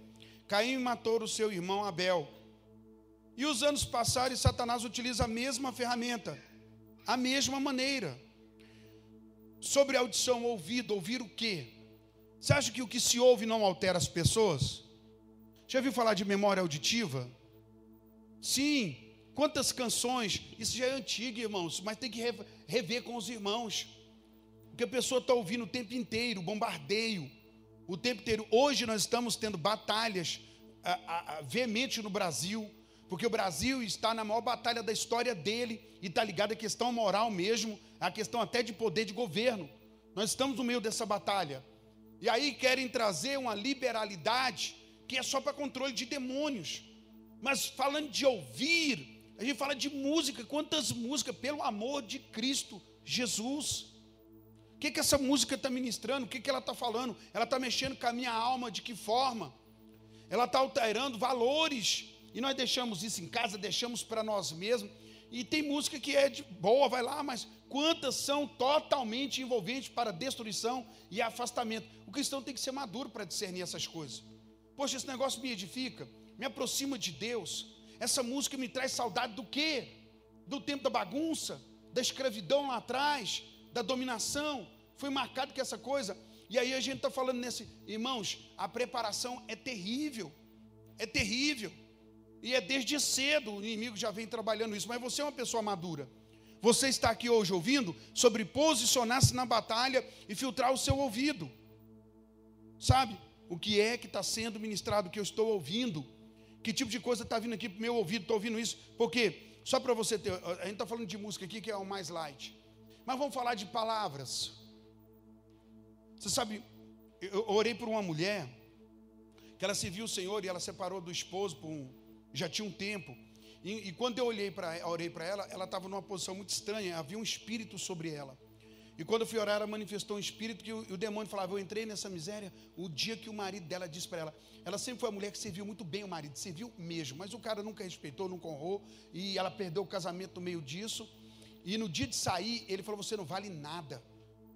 Caim matou o seu irmão Abel. E os anos passaram e Satanás utiliza a mesma ferramenta, a mesma maneira. Sobre audição, ouvido, ouvir o quê? Você acha que o que se ouve não altera as pessoas? Já ouviu falar de memória auditiva? Sim, Quantas canções, isso já é antigo, irmãos, mas tem que rever com os irmãos. Porque a pessoa está ouvindo o tempo inteiro, bombardeio, o tempo inteiro. Hoje nós estamos tendo batalhas a, a, a, veementes no Brasil, porque o Brasil está na maior batalha da história dele e está ligado à questão moral mesmo, à questão até de poder de governo. Nós estamos no meio dessa batalha. E aí querem trazer uma liberalidade que é só para controle de demônios. Mas falando de ouvir, a gente fala de música, quantas músicas, pelo amor de Cristo Jesus. O que, que essa música está ministrando? O que, que ela está falando? Ela está mexendo com a minha alma, de que forma? Ela está alterando valores e nós deixamos isso em casa, deixamos para nós mesmos. E tem música que é de boa, vai lá, mas quantas são totalmente envolventes para destruição e afastamento? O cristão tem que ser maduro para discernir essas coisas. Poxa, esse negócio me edifica, me aproxima de Deus. Essa música me traz saudade do quê? Do tempo da bagunça, da escravidão lá atrás, da dominação. Foi marcado com essa coisa. E aí a gente está falando nesse, irmãos, a preparação é terrível, é terrível. E é desde cedo o inimigo já vem trabalhando isso. Mas você é uma pessoa madura. Você está aqui hoje ouvindo sobre posicionar-se na batalha e filtrar o seu ouvido. Sabe? O que é que está sendo ministrado, que eu estou ouvindo? Que tipo de coisa está vindo aqui para o meu ouvido? Estou ouvindo isso? Porque, só para você ter, a gente está falando de música aqui que é o mais light. Mas vamos falar de palavras. Você sabe, eu orei por uma mulher que ela serviu o Senhor e ela separou do esposo por um, já tinha um tempo. E, e quando eu olhei para orei para ela, ela estava numa posição muito estranha, havia um espírito sobre ela. E quando eu fui orar, ela manifestou um espírito que o, o demônio falava: Eu entrei nessa miséria o dia que o marido dela disse para ela. Ela sempre foi a mulher que serviu muito bem o marido, serviu mesmo, mas o cara nunca respeitou, nunca honrou, e ela perdeu o casamento no meio disso. E no dia de sair, ele falou: Você não vale nada.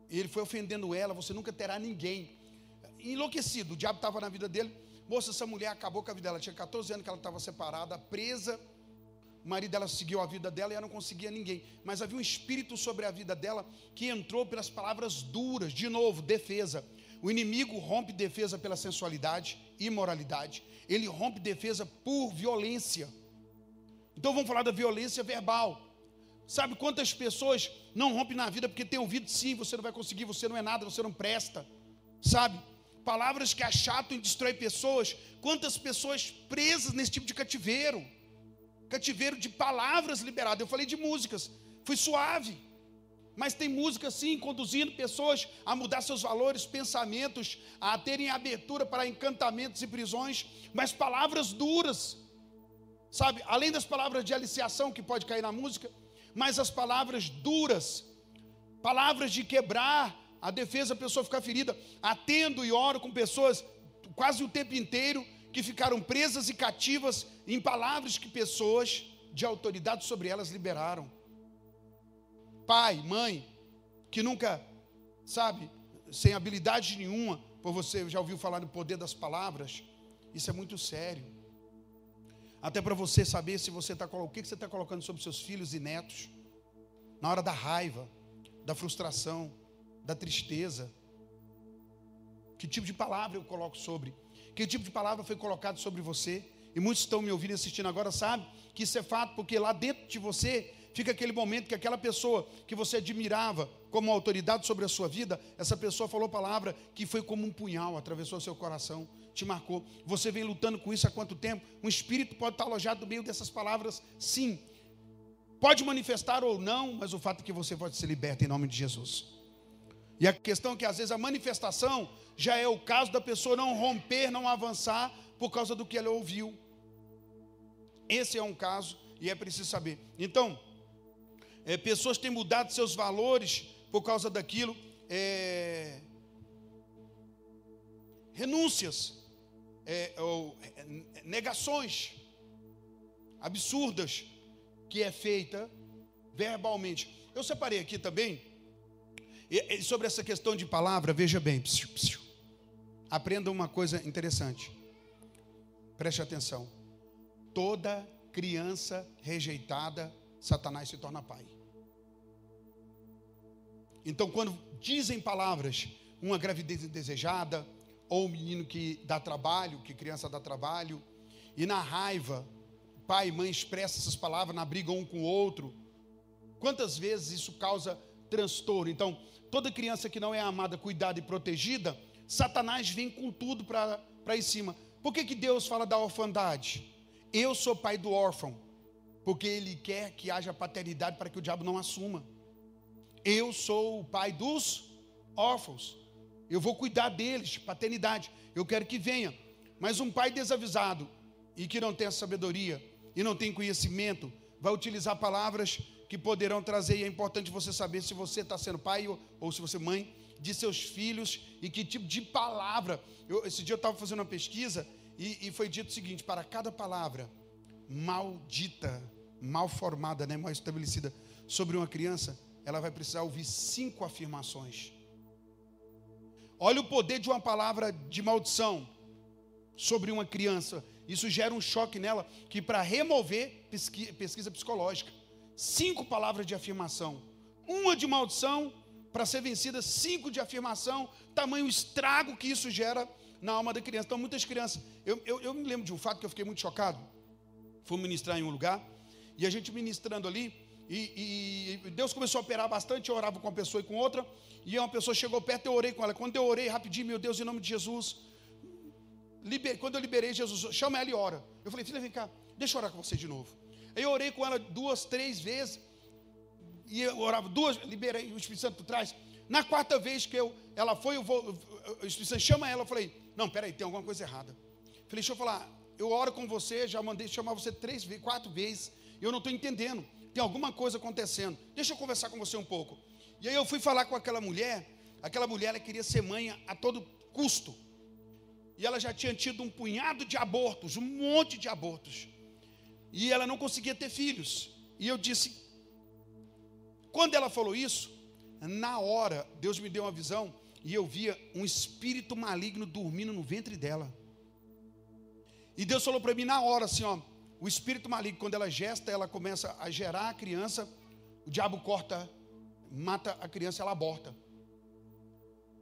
Ele foi ofendendo ela: Você nunca terá ninguém. Enlouquecido, o diabo estava na vida dele. Moça, essa mulher acabou com a vida dela. Tinha 14 anos que ela estava separada, presa. O marido dela seguiu a vida dela e ela não conseguia ninguém. Mas havia um espírito sobre a vida dela que entrou pelas palavras duras. De novo, defesa. O inimigo rompe defesa pela sensualidade, imoralidade. Ele rompe defesa por violência. Então vamos falar da violência verbal. Sabe quantas pessoas não rompem na vida porque tem ouvido sim, você não vai conseguir, você não é nada, você não presta. Sabe? palavras que achatam e destroem pessoas. Quantas pessoas presas nesse tipo de cativeiro? Cativeiro de palavras liberadas. Eu falei de músicas, fui suave. Mas tem música sim conduzindo pessoas a mudar seus valores, pensamentos, a terem abertura para encantamentos e prisões, mas palavras duras, sabe? Além das palavras de aliciação que pode cair na música, mas as palavras duras, palavras de quebrar a defesa, a pessoa ficar ferida. Atendo e oro com pessoas quase o tempo inteiro que ficaram presas e cativas em palavras que pessoas de autoridade sobre elas liberaram. Pai, mãe, que nunca, sabe, sem habilidade nenhuma, por você já ouviu falar do poder das palavras, isso é muito sério. Até para você saber se você está o que você está colocando sobre seus filhos e netos, na hora da raiva, da frustração, da tristeza. Que tipo de palavra eu coloco sobre? Que tipo de palavra foi colocado sobre você? E muitos estão me ouvindo e assistindo agora, sabe que isso é fato, porque lá dentro de você fica aquele momento que aquela pessoa que você admirava como autoridade sobre a sua vida, essa pessoa falou palavra que foi como um punhal, atravessou seu coração, te marcou. Você vem lutando com isso há quanto tempo? Um espírito pode estar alojado no meio dessas palavras, sim. Pode manifestar ou não, mas o fato é que você pode ser liberto em nome de Jesus. E a questão é que às vezes a manifestação já é o caso da pessoa não romper, não avançar por causa do que ela ouviu. Esse é um caso e é preciso saber. Então, é, pessoas têm mudado seus valores por causa daquilo. É, renúncias, é, ou, é, negações absurdas que é feita verbalmente. Eu separei aqui também e, e sobre essa questão de palavra, veja bem. Psiu, psiu. Aprenda uma coisa interessante. Preste atenção. Toda criança rejeitada, Satanás se torna pai. Então, quando dizem palavras, uma gravidez indesejada, ou um menino que dá trabalho, que criança dá trabalho, e na raiva, pai e mãe expressam essas palavras na briga um com o outro, quantas vezes isso causa transtorno? Então, toda criança que não é amada, cuidada e protegida, Satanás vem com tudo para em cima. Por que, que Deus fala da orfandade? Eu sou pai do órfão, porque Ele quer que haja paternidade para que o diabo não assuma. Eu sou o pai dos órfãos. Eu vou cuidar deles, paternidade. Eu quero que venha. Mas um pai desavisado e que não tem sabedoria e não tem conhecimento, vai utilizar palavras que poderão trazer, e é importante você saber se você está sendo pai ou, ou, se você é mãe de seus filhos e que tipo de palavra. Eu, esse dia eu estava fazendo uma pesquisa e, e foi dito o seguinte: para cada palavra maldita, mal formada, né, mal estabelecida sobre uma criança, ela vai precisar ouvir cinco afirmações. Olha o poder de uma palavra de maldição sobre uma criança. Isso gera um choque nela que para remover pesquisa, psicológica. Cinco palavras de afirmação. Uma de maldição para ser vencida, cinco de afirmação, tamanho estrago que isso gera na alma da criança. Então, muitas crianças. Eu, eu, eu me lembro de um fato que eu fiquei muito chocado. Fui ministrar em um lugar, e a gente ministrando ali, e, e, Deus começou a operar bastante, eu orava com uma pessoa e com outra, e uma pessoa chegou perto, eu orei com ela. Quando eu orei rapidinho, meu Deus, em nome de Jesus, liber, quando eu liberei Jesus, chama ela e ora. Eu falei, filha, vem cá, deixa eu orar com você de novo. Eu orei com ela duas, três vezes, e eu orava duas, liberei o Espírito Santo trás. Na quarta vez que eu, ela foi, eu vou, o Espírito Santo chama ela, eu falei, não, peraí, tem alguma coisa errada. Falei, deixa eu falar, eu oro com você, já mandei chamar você três, quatro vezes, eu não estou entendendo, tem alguma coisa acontecendo. Deixa eu conversar com você um pouco. E aí eu fui falar com aquela mulher, aquela mulher ela queria ser mãe a todo custo. E ela já tinha tido um punhado de abortos, um monte de abortos. E ela não conseguia ter filhos. E eu disse, quando ela falou isso, na hora Deus me deu uma visão e eu via um espírito maligno dormindo no ventre dela. E Deus falou para mim na hora assim, ó, o espírito maligno quando ela gesta, ela começa a gerar a criança, o diabo corta, mata a criança, ela aborta.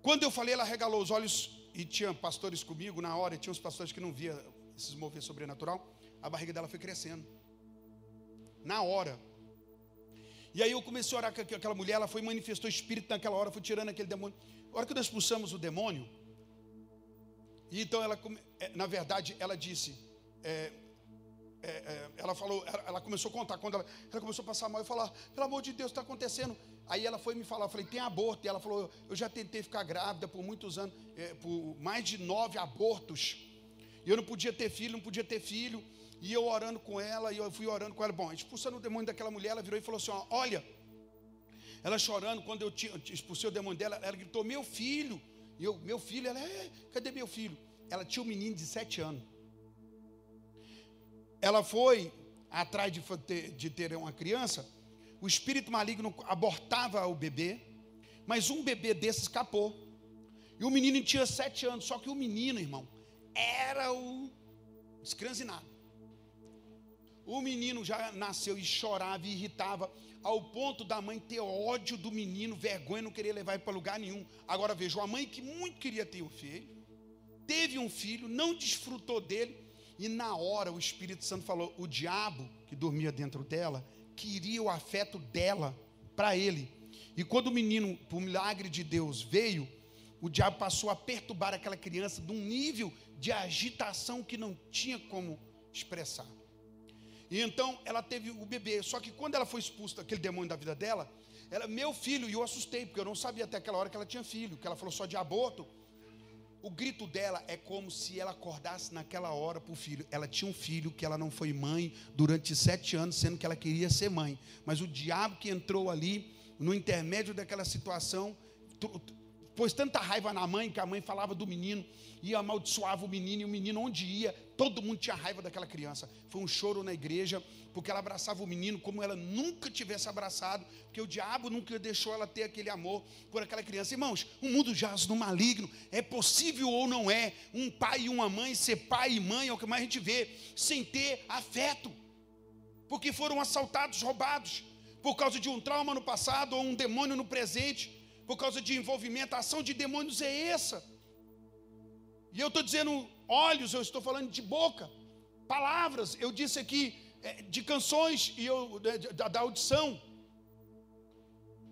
Quando eu falei, ela regalou os olhos e tinha pastores comigo na hora, e tinha uns pastores que não via esses mover sobrenatural. A barriga dela foi crescendo. Na hora. E aí eu comecei a orar com aquela mulher, ela foi manifestou espírito naquela hora, foi tirando aquele demônio. A hora que nós expulsamos o demônio, e então ela, é, na verdade, ela disse, é, é, é, ela falou, ela, ela, começou a contar, quando ela, ela começou a passar mal, e falar, pelo amor de Deus, está acontecendo. Aí ela foi me falar, eu falei, tem aborto. E ela falou, eu já tentei ficar grávida por muitos anos, é, por mais de nove abortos. E eu não podia ter filho, não podia ter filho. E eu orando com ela, e eu fui orando com ela. Bom, expulsando o demônio daquela mulher, ela virou e falou assim: olha, ela chorando, quando eu expulsei o demônio dela, ela gritou: Meu filho. E eu, meu filho, ela, é, cadê meu filho? Ela tinha um menino de sete anos. Ela foi atrás de ter, de ter uma criança, o espírito maligno abortava o bebê, mas um bebê desse escapou. E o menino tinha sete anos, só que o menino, irmão, era o escranzinado. O menino já nasceu e chorava e irritava ao ponto da mãe ter ódio do menino, vergonha, não querer levar ele para lugar nenhum. Agora veja, a mãe que muito queria ter um filho, teve um filho, não desfrutou dele, e na hora o Espírito Santo falou: o diabo que dormia dentro dela queria o afeto dela para ele. E quando o menino, por milagre de Deus, veio, o diabo passou a perturbar aquela criança de um nível de agitação que não tinha como expressar. E então ela teve o bebê. Só que quando ela foi expulsa daquele demônio da vida dela, ela, meu filho, e eu assustei, porque eu não sabia até aquela hora que ela tinha filho, que ela falou só de aborto. O grito dela é como se ela acordasse naquela hora para o filho. Ela tinha um filho que ela não foi mãe durante sete anos, sendo que ela queria ser mãe. Mas o diabo que entrou ali, no intermédio daquela situação, pôs tanta raiva na mãe que a mãe falava do menino e amaldiçoava o menino, e o menino onde ia, todo mundo tinha raiva daquela criança. Foi um choro na igreja, porque ela abraçava o menino como ela nunca tivesse abraçado, porque o diabo nunca deixou ela ter aquele amor por aquela criança. Irmãos, o mundo jaz no maligno, é possível ou não é um pai e uma mãe ser pai e mãe, é o que mais a gente vê, sem ter afeto, porque foram assaltados, roubados, por causa de um trauma no passado ou um demônio no presente, por causa de envolvimento, a ação de demônios é essa. E eu estou dizendo olhos, eu estou falando de boca, palavras. Eu disse aqui é, de canções e eu, da, da audição.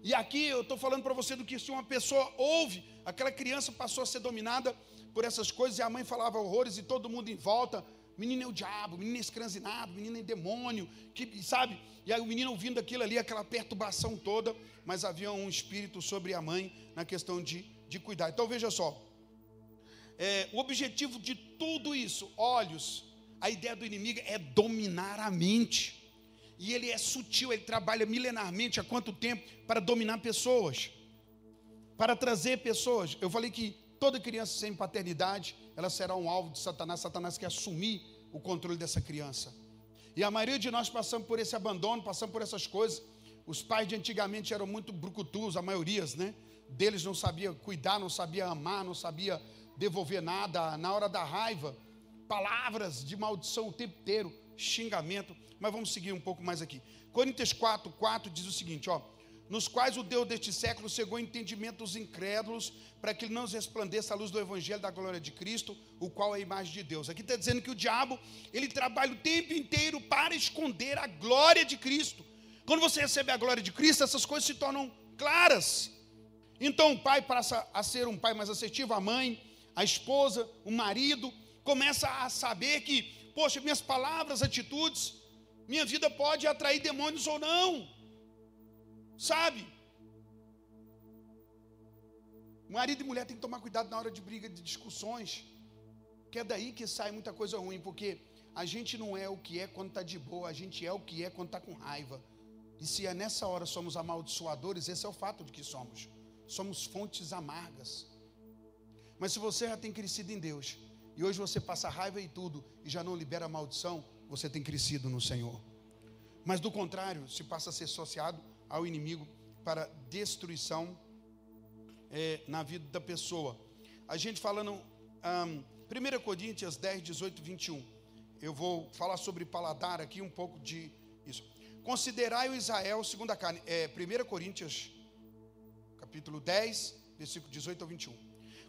E aqui eu estou falando para você do que se uma pessoa ouve, aquela criança passou a ser dominada por essas coisas e a mãe falava horrores e todo mundo em volta. Menino é o diabo, menino é escranzinado, menino é demônio, que, sabe? E aí o menino ouvindo aquilo ali, aquela perturbação toda, mas havia um espírito sobre a mãe na questão de, de cuidar. Então veja só, é, o objetivo de tudo isso, olhos, a ideia do inimigo é dominar a mente. E ele é sutil, ele trabalha milenarmente há quanto tempo para dominar pessoas, para trazer pessoas. Eu falei que toda criança sem paternidade, ela será um alvo de Satanás. Satanás quer assumir o controle dessa criança. E a maioria de nós passamos por esse abandono, passamos por essas coisas. Os pais de antigamente eram muito brucutus, a maioria, né? Deles não sabia cuidar, não sabia amar, não sabia devolver nada. Na hora da raiva, palavras de maldição o tempo inteiro, xingamento. Mas vamos seguir um pouco mais aqui. Coríntios 4, 4 diz o seguinte, ó nos quais o Deus deste século cegou entendimento dos incrédulos, para que não resplandeça a luz do Evangelho da glória de Cristo, o qual é a imagem de Deus. Aqui está dizendo que o diabo, ele trabalha o tempo inteiro para esconder a glória de Cristo. Quando você recebe a glória de Cristo, essas coisas se tornam claras. Então o pai passa a ser um pai mais assertivo, a mãe, a esposa, o marido, começa a saber que, poxa, minhas palavras, atitudes, minha vida pode atrair demônios ou não. Sabe? Marido e mulher tem que tomar cuidado na hora de briga, de discussões. Que é daí que sai muita coisa ruim, porque a gente não é o que é quando está de boa, a gente é o que é quando está com raiva. E se é nessa hora somos amaldiçoadores, esse é o fato de que somos. Somos fontes amargas. Mas se você já tem crescido em Deus, e hoje você passa raiva e tudo, e já não libera a maldição, você tem crescido no Senhor. Mas do contrário, se passa a ser associado ao inimigo para destruição é, na vida da pessoa. A gente falando, um, 1 Coríntios 10, 18, 21. Eu vou falar sobre paladar aqui um pouco de isso. Considerai o Israel segundo a carne. É, 1 Coríntios, capítulo 10, versículo 18 ao 21.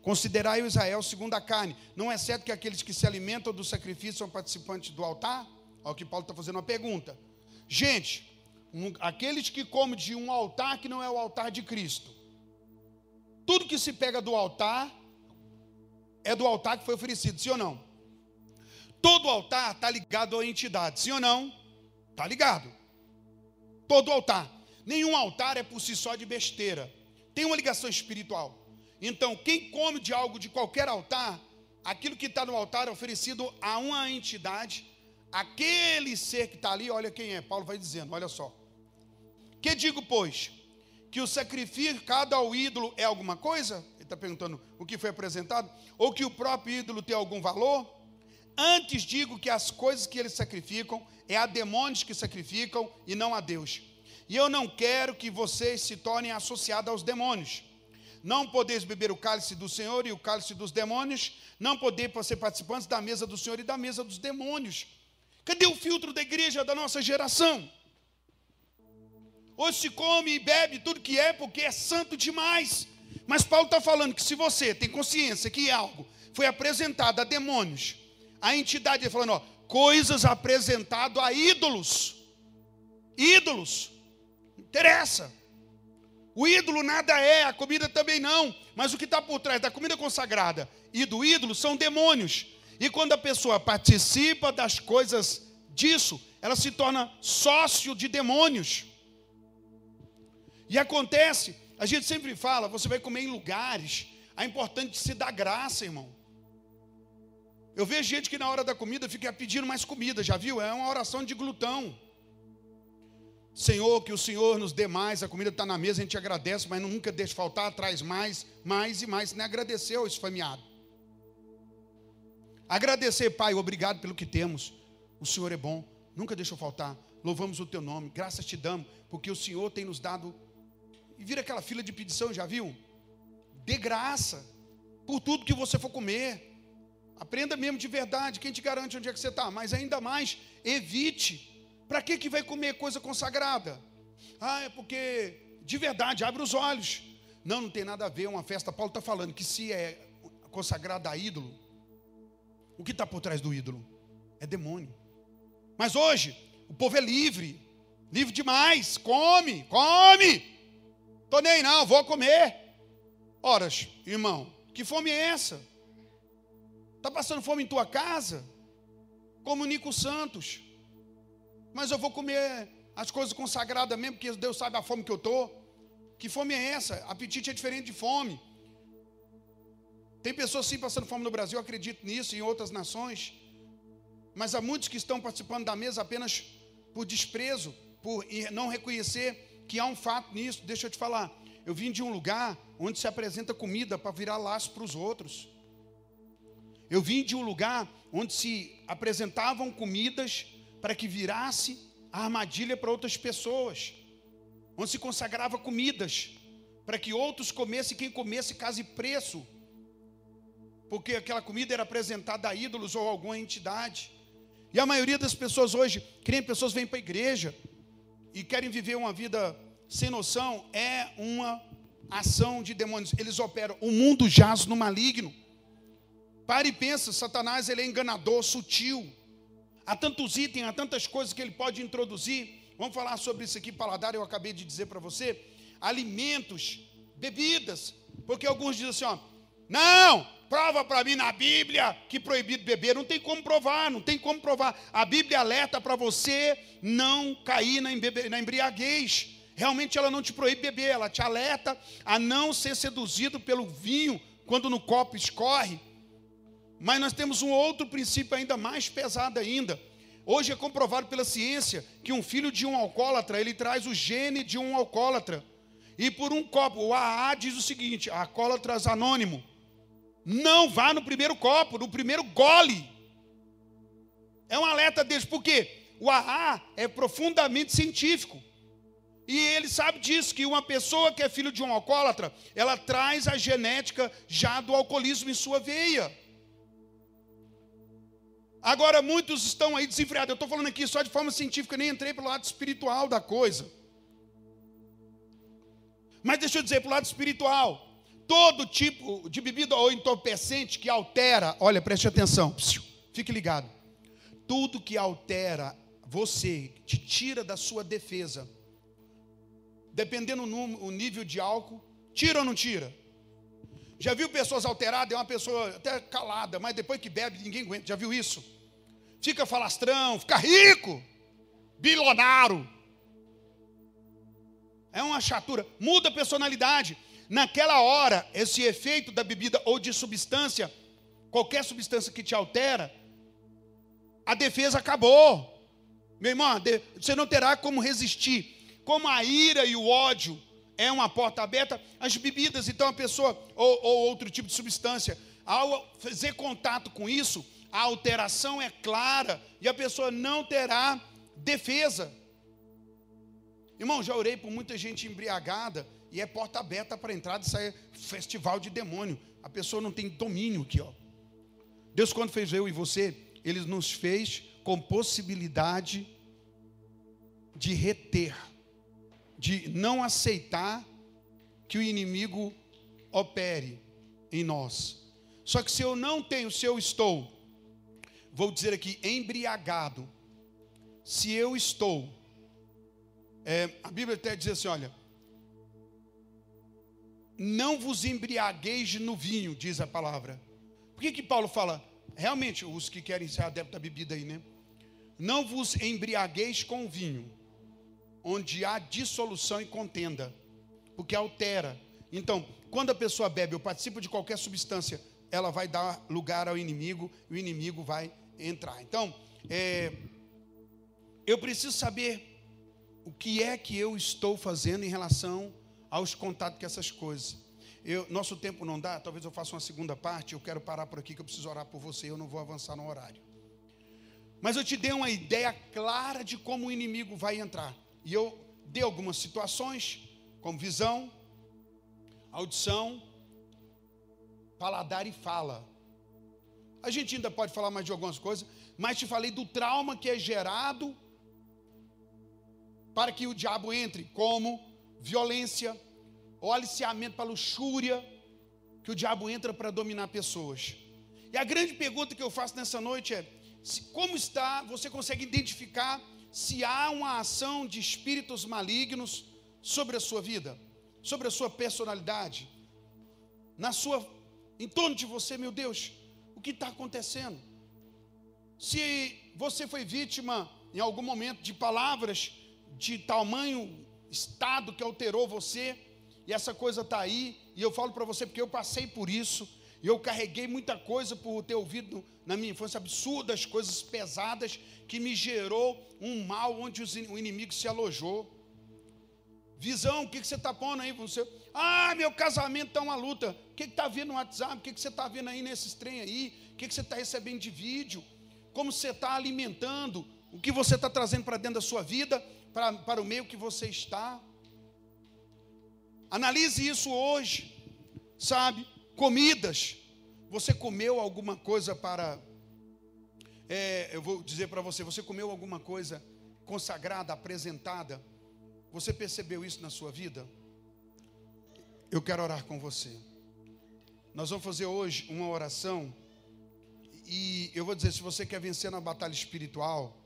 Considerai o Israel segundo a carne. Não é certo que aqueles que se alimentam do sacrifício são participantes do altar? O que Paulo está fazendo uma pergunta. Gente, aqueles que comem de um altar que não é o altar de Cristo. Tudo que se pega do altar é do altar que foi oferecido, sim ou não? Todo altar está ligado à entidade, sim ou não? Está ligado. Todo altar. Nenhum altar é por si só de besteira. Tem uma ligação espiritual. Então, quem come de algo de qualquer altar, aquilo que está no altar é oferecido a uma entidade Aquele ser que está ali, olha quem é. Paulo vai dizendo, olha só. Que digo, pois, que o sacrificado ao ídolo é alguma coisa? Ele está perguntando o que foi apresentado. Ou que o próprio ídolo tem algum valor? Antes digo que as coisas que eles sacrificam é a demônios que sacrificam e não a Deus. E eu não quero que vocês se tornem associados aos demônios. Não podeis beber o cálice do Senhor e o cálice dos demônios. Não podeis ser participantes da mesa do Senhor e da mesa dos demônios. Cadê o filtro da igreja da nossa geração? Hoje se come e bebe tudo que é porque é santo demais. Mas Paulo está falando que se você tem consciência que algo foi apresentado a demônios, a entidade está falando, ó, coisas apresentado a ídolos. Ídolos. Interessa. O ídolo nada é, a comida também não. Mas o que está por trás da comida consagrada e do ídolo são demônios. E quando a pessoa participa das coisas disso, ela se torna sócio de demônios. E acontece, a gente sempre fala, você vai comer em lugares, é importante se dar graça, irmão. Eu vejo gente que na hora da comida fica pedindo mais comida, já viu? É uma oração de glutão. Senhor, que o Senhor nos dê mais, a comida está na mesa, a gente agradece, mas nunca deixa faltar, traz mais, mais e mais. Nem agradeceu esse esfameado. Agradecer, Pai, obrigado pelo que temos. O Senhor é bom, nunca deixou faltar. Louvamos o teu nome, graças te damos, porque o Senhor tem nos dado. E vira aquela fila de pedição, já viu? Dê graça por tudo que você for comer. Aprenda mesmo de verdade. Quem te garante onde é que você está? Mas ainda mais, evite. Para que, que vai comer coisa consagrada? Ah, é porque de verdade, abre os olhos. Não, não tem nada a ver. Uma festa, Paulo está falando que se é consagrada a ídolo, o que está por trás do ídolo? É demônio. Mas hoje, o povo é livre. Livre demais. Come, come. Tô nem não, vou comer. Horas, irmão, que fome é essa? Está passando fome em tua casa? Comunica os santos. Mas eu vou comer as coisas consagradas mesmo, porque Deus sabe a fome que eu estou. Que fome é essa? Apetite é diferente de fome. Tem pessoas sim passando fome no Brasil, acredito nisso, em outras nações. Mas há muitos que estão participando da mesa apenas por desprezo, por não reconhecer que há um fato nisso. Deixa eu te falar. Eu vim de um lugar onde se apresenta comida para virar laço para os outros. Eu vim de um lugar onde se apresentavam comidas para que virasse a armadilha para outras pessoas, onde se consagrava comidas, para que outros comessem, quem comesse case preço, porque aquela comida era apresentada a ídolos ou a alguma entidade. E a maioria das pessoas hoje, creem pessoas vêm para a igreja e querem viver uma vida sem noção, é uma ação de demônios. Eles operam. O mundo jaz no maligno. Pare e pensa, Satanás ele é enganador, sutil. Há tantos itens, há tantas coisas que ele pode introduzir. Vamos falar sobre isso aqui, paladar, eu acabei de dizer para você. Alimentos, bebidas. Porque alguns dizem assim, ó, não, prova para mim na Bíblia que proibido beber. Não tem como provar, não tem como provar. A Bíblia alerta para você não cair na embriaguez. Realmente ela não te proíbe beber, ela te alerta a não ser seduzido pelo vinho quando no copo escorre. Mas nós temos um outro princípio ainda mais pesado ainda. Hoje é comprovado pela ciência que um filho de um alcoólatra, ele traz o gene de um alcoólatra. E por um copo, o AA diz o seguinte, alcoólatras anônimo, não vá no primeiro copo, no primeiro gole. É um alerta deles, porque o AA é profundamente científico. E ele sabe disso, que uma pessoa que é filho de um alcoólatra, ela traz a genética já do alcoolismo em sua veia. Agora, muitos estão aí desenfreados. Eu estou falando aqui só de forma científica, nem entrei pelo lado espiritual da coisa. Mas deixa eu dizer, pelo lado espiritual, todo tipo de bebida ou entorpecente que altera, olha, preste atenção, fique ligado. Tudo que altera você, te tira da sua defesa, dependendo do nível de álcool, tira ou não tira? Já viu pessoas alteradas? É uma pessoa até calada, mas depois que bebe, ninguém aguenta. Já viu isso? Fica falastrão, fica rico, bilionário. É uma chatura, muda a personalidade. Naquela hora, esse efeito da bebida ou de substância, qualquer substância que te altera, a defesa acabou. Meu irmão, você não terá como resistir como a ira e o ódio é uma porta aberta, as bebidas, então a pessoa, ou, ou outro tipo de substância, ao fazer contato com isso, a alteração é clara e a pessoa não terá defesa. Irmão, já orei por muita gente embriagada e é porta aberta para entrada e sair festival de demônio. A pessoa não tem domínio aqui, ó. Deus, quando fez eu e você, Ele nos fez com possibilidade de reter de não aceitar que o inimigo opere em nós. Só que se eu não tenho, se eu estou, vou dizer aqui, embriagado, se eu estou, é, a Bíblia até diz assim: olha, não vos embriagueis no vinho, diz a palavra. Por que, que Paulo fala? Realmente, os que querem ser adeptos da bebida aí, né? Não vos embriagueis com vinho onde há dissolução e contenda, porque altera. Então, quando a pessoa bebe ou participa de qualquer substância, ela vai dar lugar ao inimigo, e o inimigo vai entrar. Então, é, eu preciso saber o que é que eu estou fazendo em relação aos contatos com essas coisas. Eu, nosso tempo não dá, talvez eu faça uma segunda parte, eu quero parar por aqui que eu preciso orar por você, eu não vou avançar no horário. Mas eu te dei uma ideia clara de como o inimigo vai entrar. E eu dei algumas situações, como visão, audição, paladar e fala. A gente ainda pode falar mais de algumas coisas, mas te falei do trauma que é gerado para que o diabo entre, como violência, ou aliciamento para luxúria, que o diabo entra para dominar pessoas. E a grande pergunta que eu faço nessa noite é: como está, você consegue identificar se há uma ação de espíritos malignos sobre a sua vida, sobre a sua personalidade, na sua, em torno de você, meu Deus, o que está acontecendo? Se você foi vítima em algum momento de palavras de tamanho estado que alterou você, e essa coisa está aí, e eu falo para você porque eu passei por isso, e eu carreguei muita coisa por ter ouvido na minha infância absurdas, coisas pesadas, que me gerou um mal onde o inimigo se alojou. Visão, o que, que você está pondo aí? Você, ah, meu casamento está uma luta. O que está vendo no WhatsApp? O que, que você está vendo aí nesses trem aí? O que, que você está recebendo de vídeo? Como você está alimentando O que você está trazendo para dentro da sua vida, para, para o meio que você está. Analise isso hoje, sabe? Comidas. Você comeu alguma coisa para. É, eu vou dizer para você: você comeu alguma coisa consagrada, apresentada? Você percebeu isso na sua vida? Eu quero orar com você. Nós vamos fazer hoje uma oração. E eu vou dizer: se você quer vencer na batalha espiritual,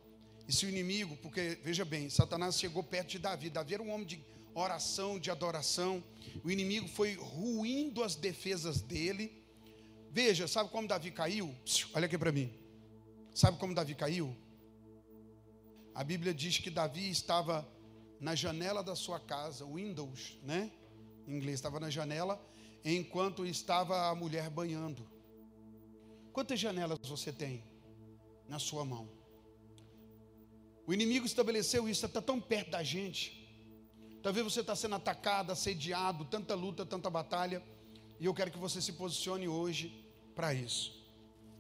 e se o inimigo, porque veja bem, Satanás chegou perto de Davi. Davi era um homem de oração, de adoração. O inimigo foi ruindo as defesas dele. Veja, sabe como Davi caiu? Olha aqui para mim. Sabe como Davi caiu? A Bíblia diz que Davi estava na janela da sua casa, Windows, né? Em inglês, estava na janela, enquanto estava a mulher banhando. Quantas janelas você tem na sua mão? O inimigo estabeleceu isso, está tão perto da gente. Talvez você está sendo atacado, assediado, tanta luta, tanta batalha. E eu quero que você se posicione hoje para isso.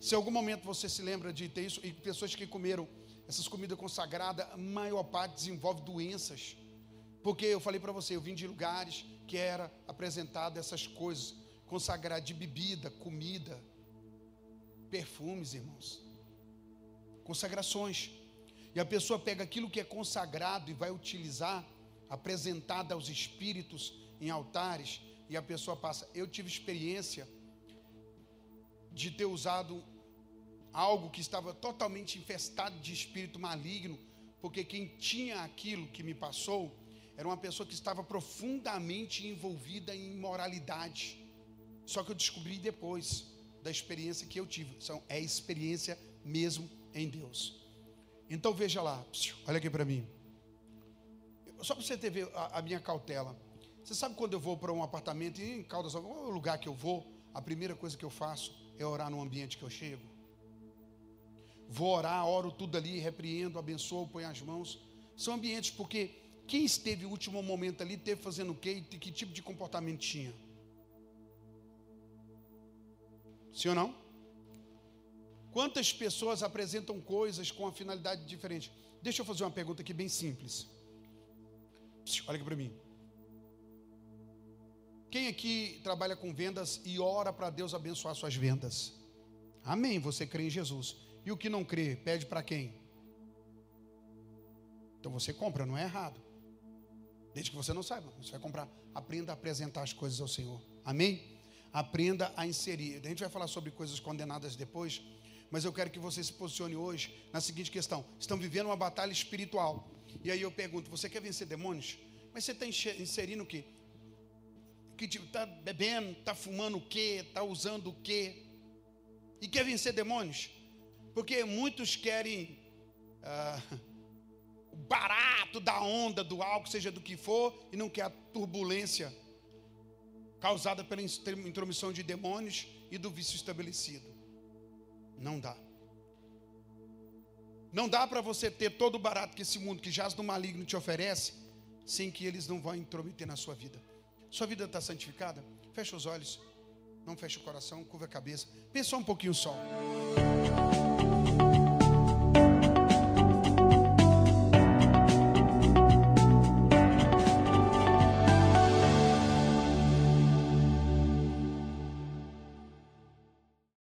Se em algum momento você se lembra de ter isso, e pessoas que comeram essas comidas consagradas, a maior parte desenvolve doenças. Porque eu falei para você, eu vim de lugares que era apresentado essas coisas, consagradas de bebida, comida, perfumes, irmãos. Consagrações. E a pessoa pega aquilo que é consagrado e vai utilizar apresentada aos espíritos em altares, e a pessoa passa. Eu tive experiência de ter usado algo que estava totalmente infestado de espírito maligno, porque quem tinha aquilo que me passou era uma pessoa que estava profundamente envolvida em imoralidade. Só que eu descobri depois da experiência que eu tive. São, é experiência mesmo em Deus. Então veja lá, olha aqui para mim só para você ter a, a, minha cautela. Você sabe quando eu vou para um apartamento em Caldas, o lugar que eu vou? A primeira coisa que eu faço é orar no ambiente que eu chego. Vou orar, oro tudo ali, repreendo, abençoo, ponho as mãos. São ambientes porque quem esteve o último momento ali teve fazendo o quê e que tipo de comportamento tinha? Sim ou não? Quantas pessoas apresentam coisas com a finalidade diferente? Deixa eu fazer uma pergunta aqui bem simples. Olha aqui para mim. Quem aqui trabalha com vendas e ora para Deus abençoar suas vendas? Amém. Você crê em Jesus. E o que não crê, pede para quem? Então você compra, não é errado. Desde que você não saiba, você vai comprar. Aprenda a apresentar as coisas ao Senhor. Amém? Aprenda a inserir. A gente vai falar sobre coisas condenadas depois, mas eu quero que você se posicione hoje na seguinte questão: estão vivendo uma batalha espiritual. E aí eu pergunto: você quer vencer demônios? Mas você está inserindo o quê? Que tipo, está bebendo, está fumando o quê? Está usando o quê? E quer vencer demônios? Porque muitos querem ah, o barato da onda, do álcool, seja do que for, e não quer a turbulência causada pela intromissão de demônios e do vício estabelecido. Não dá. Não dá para você ter todo o barato que esse mundo que jaz no maligno te oferece, sem que eles não vão intrometer na sua vida. Sua vida está santificada? Fecha os olhos, não fecha o coração, curva a cabeça. Pensa um pouquinho só.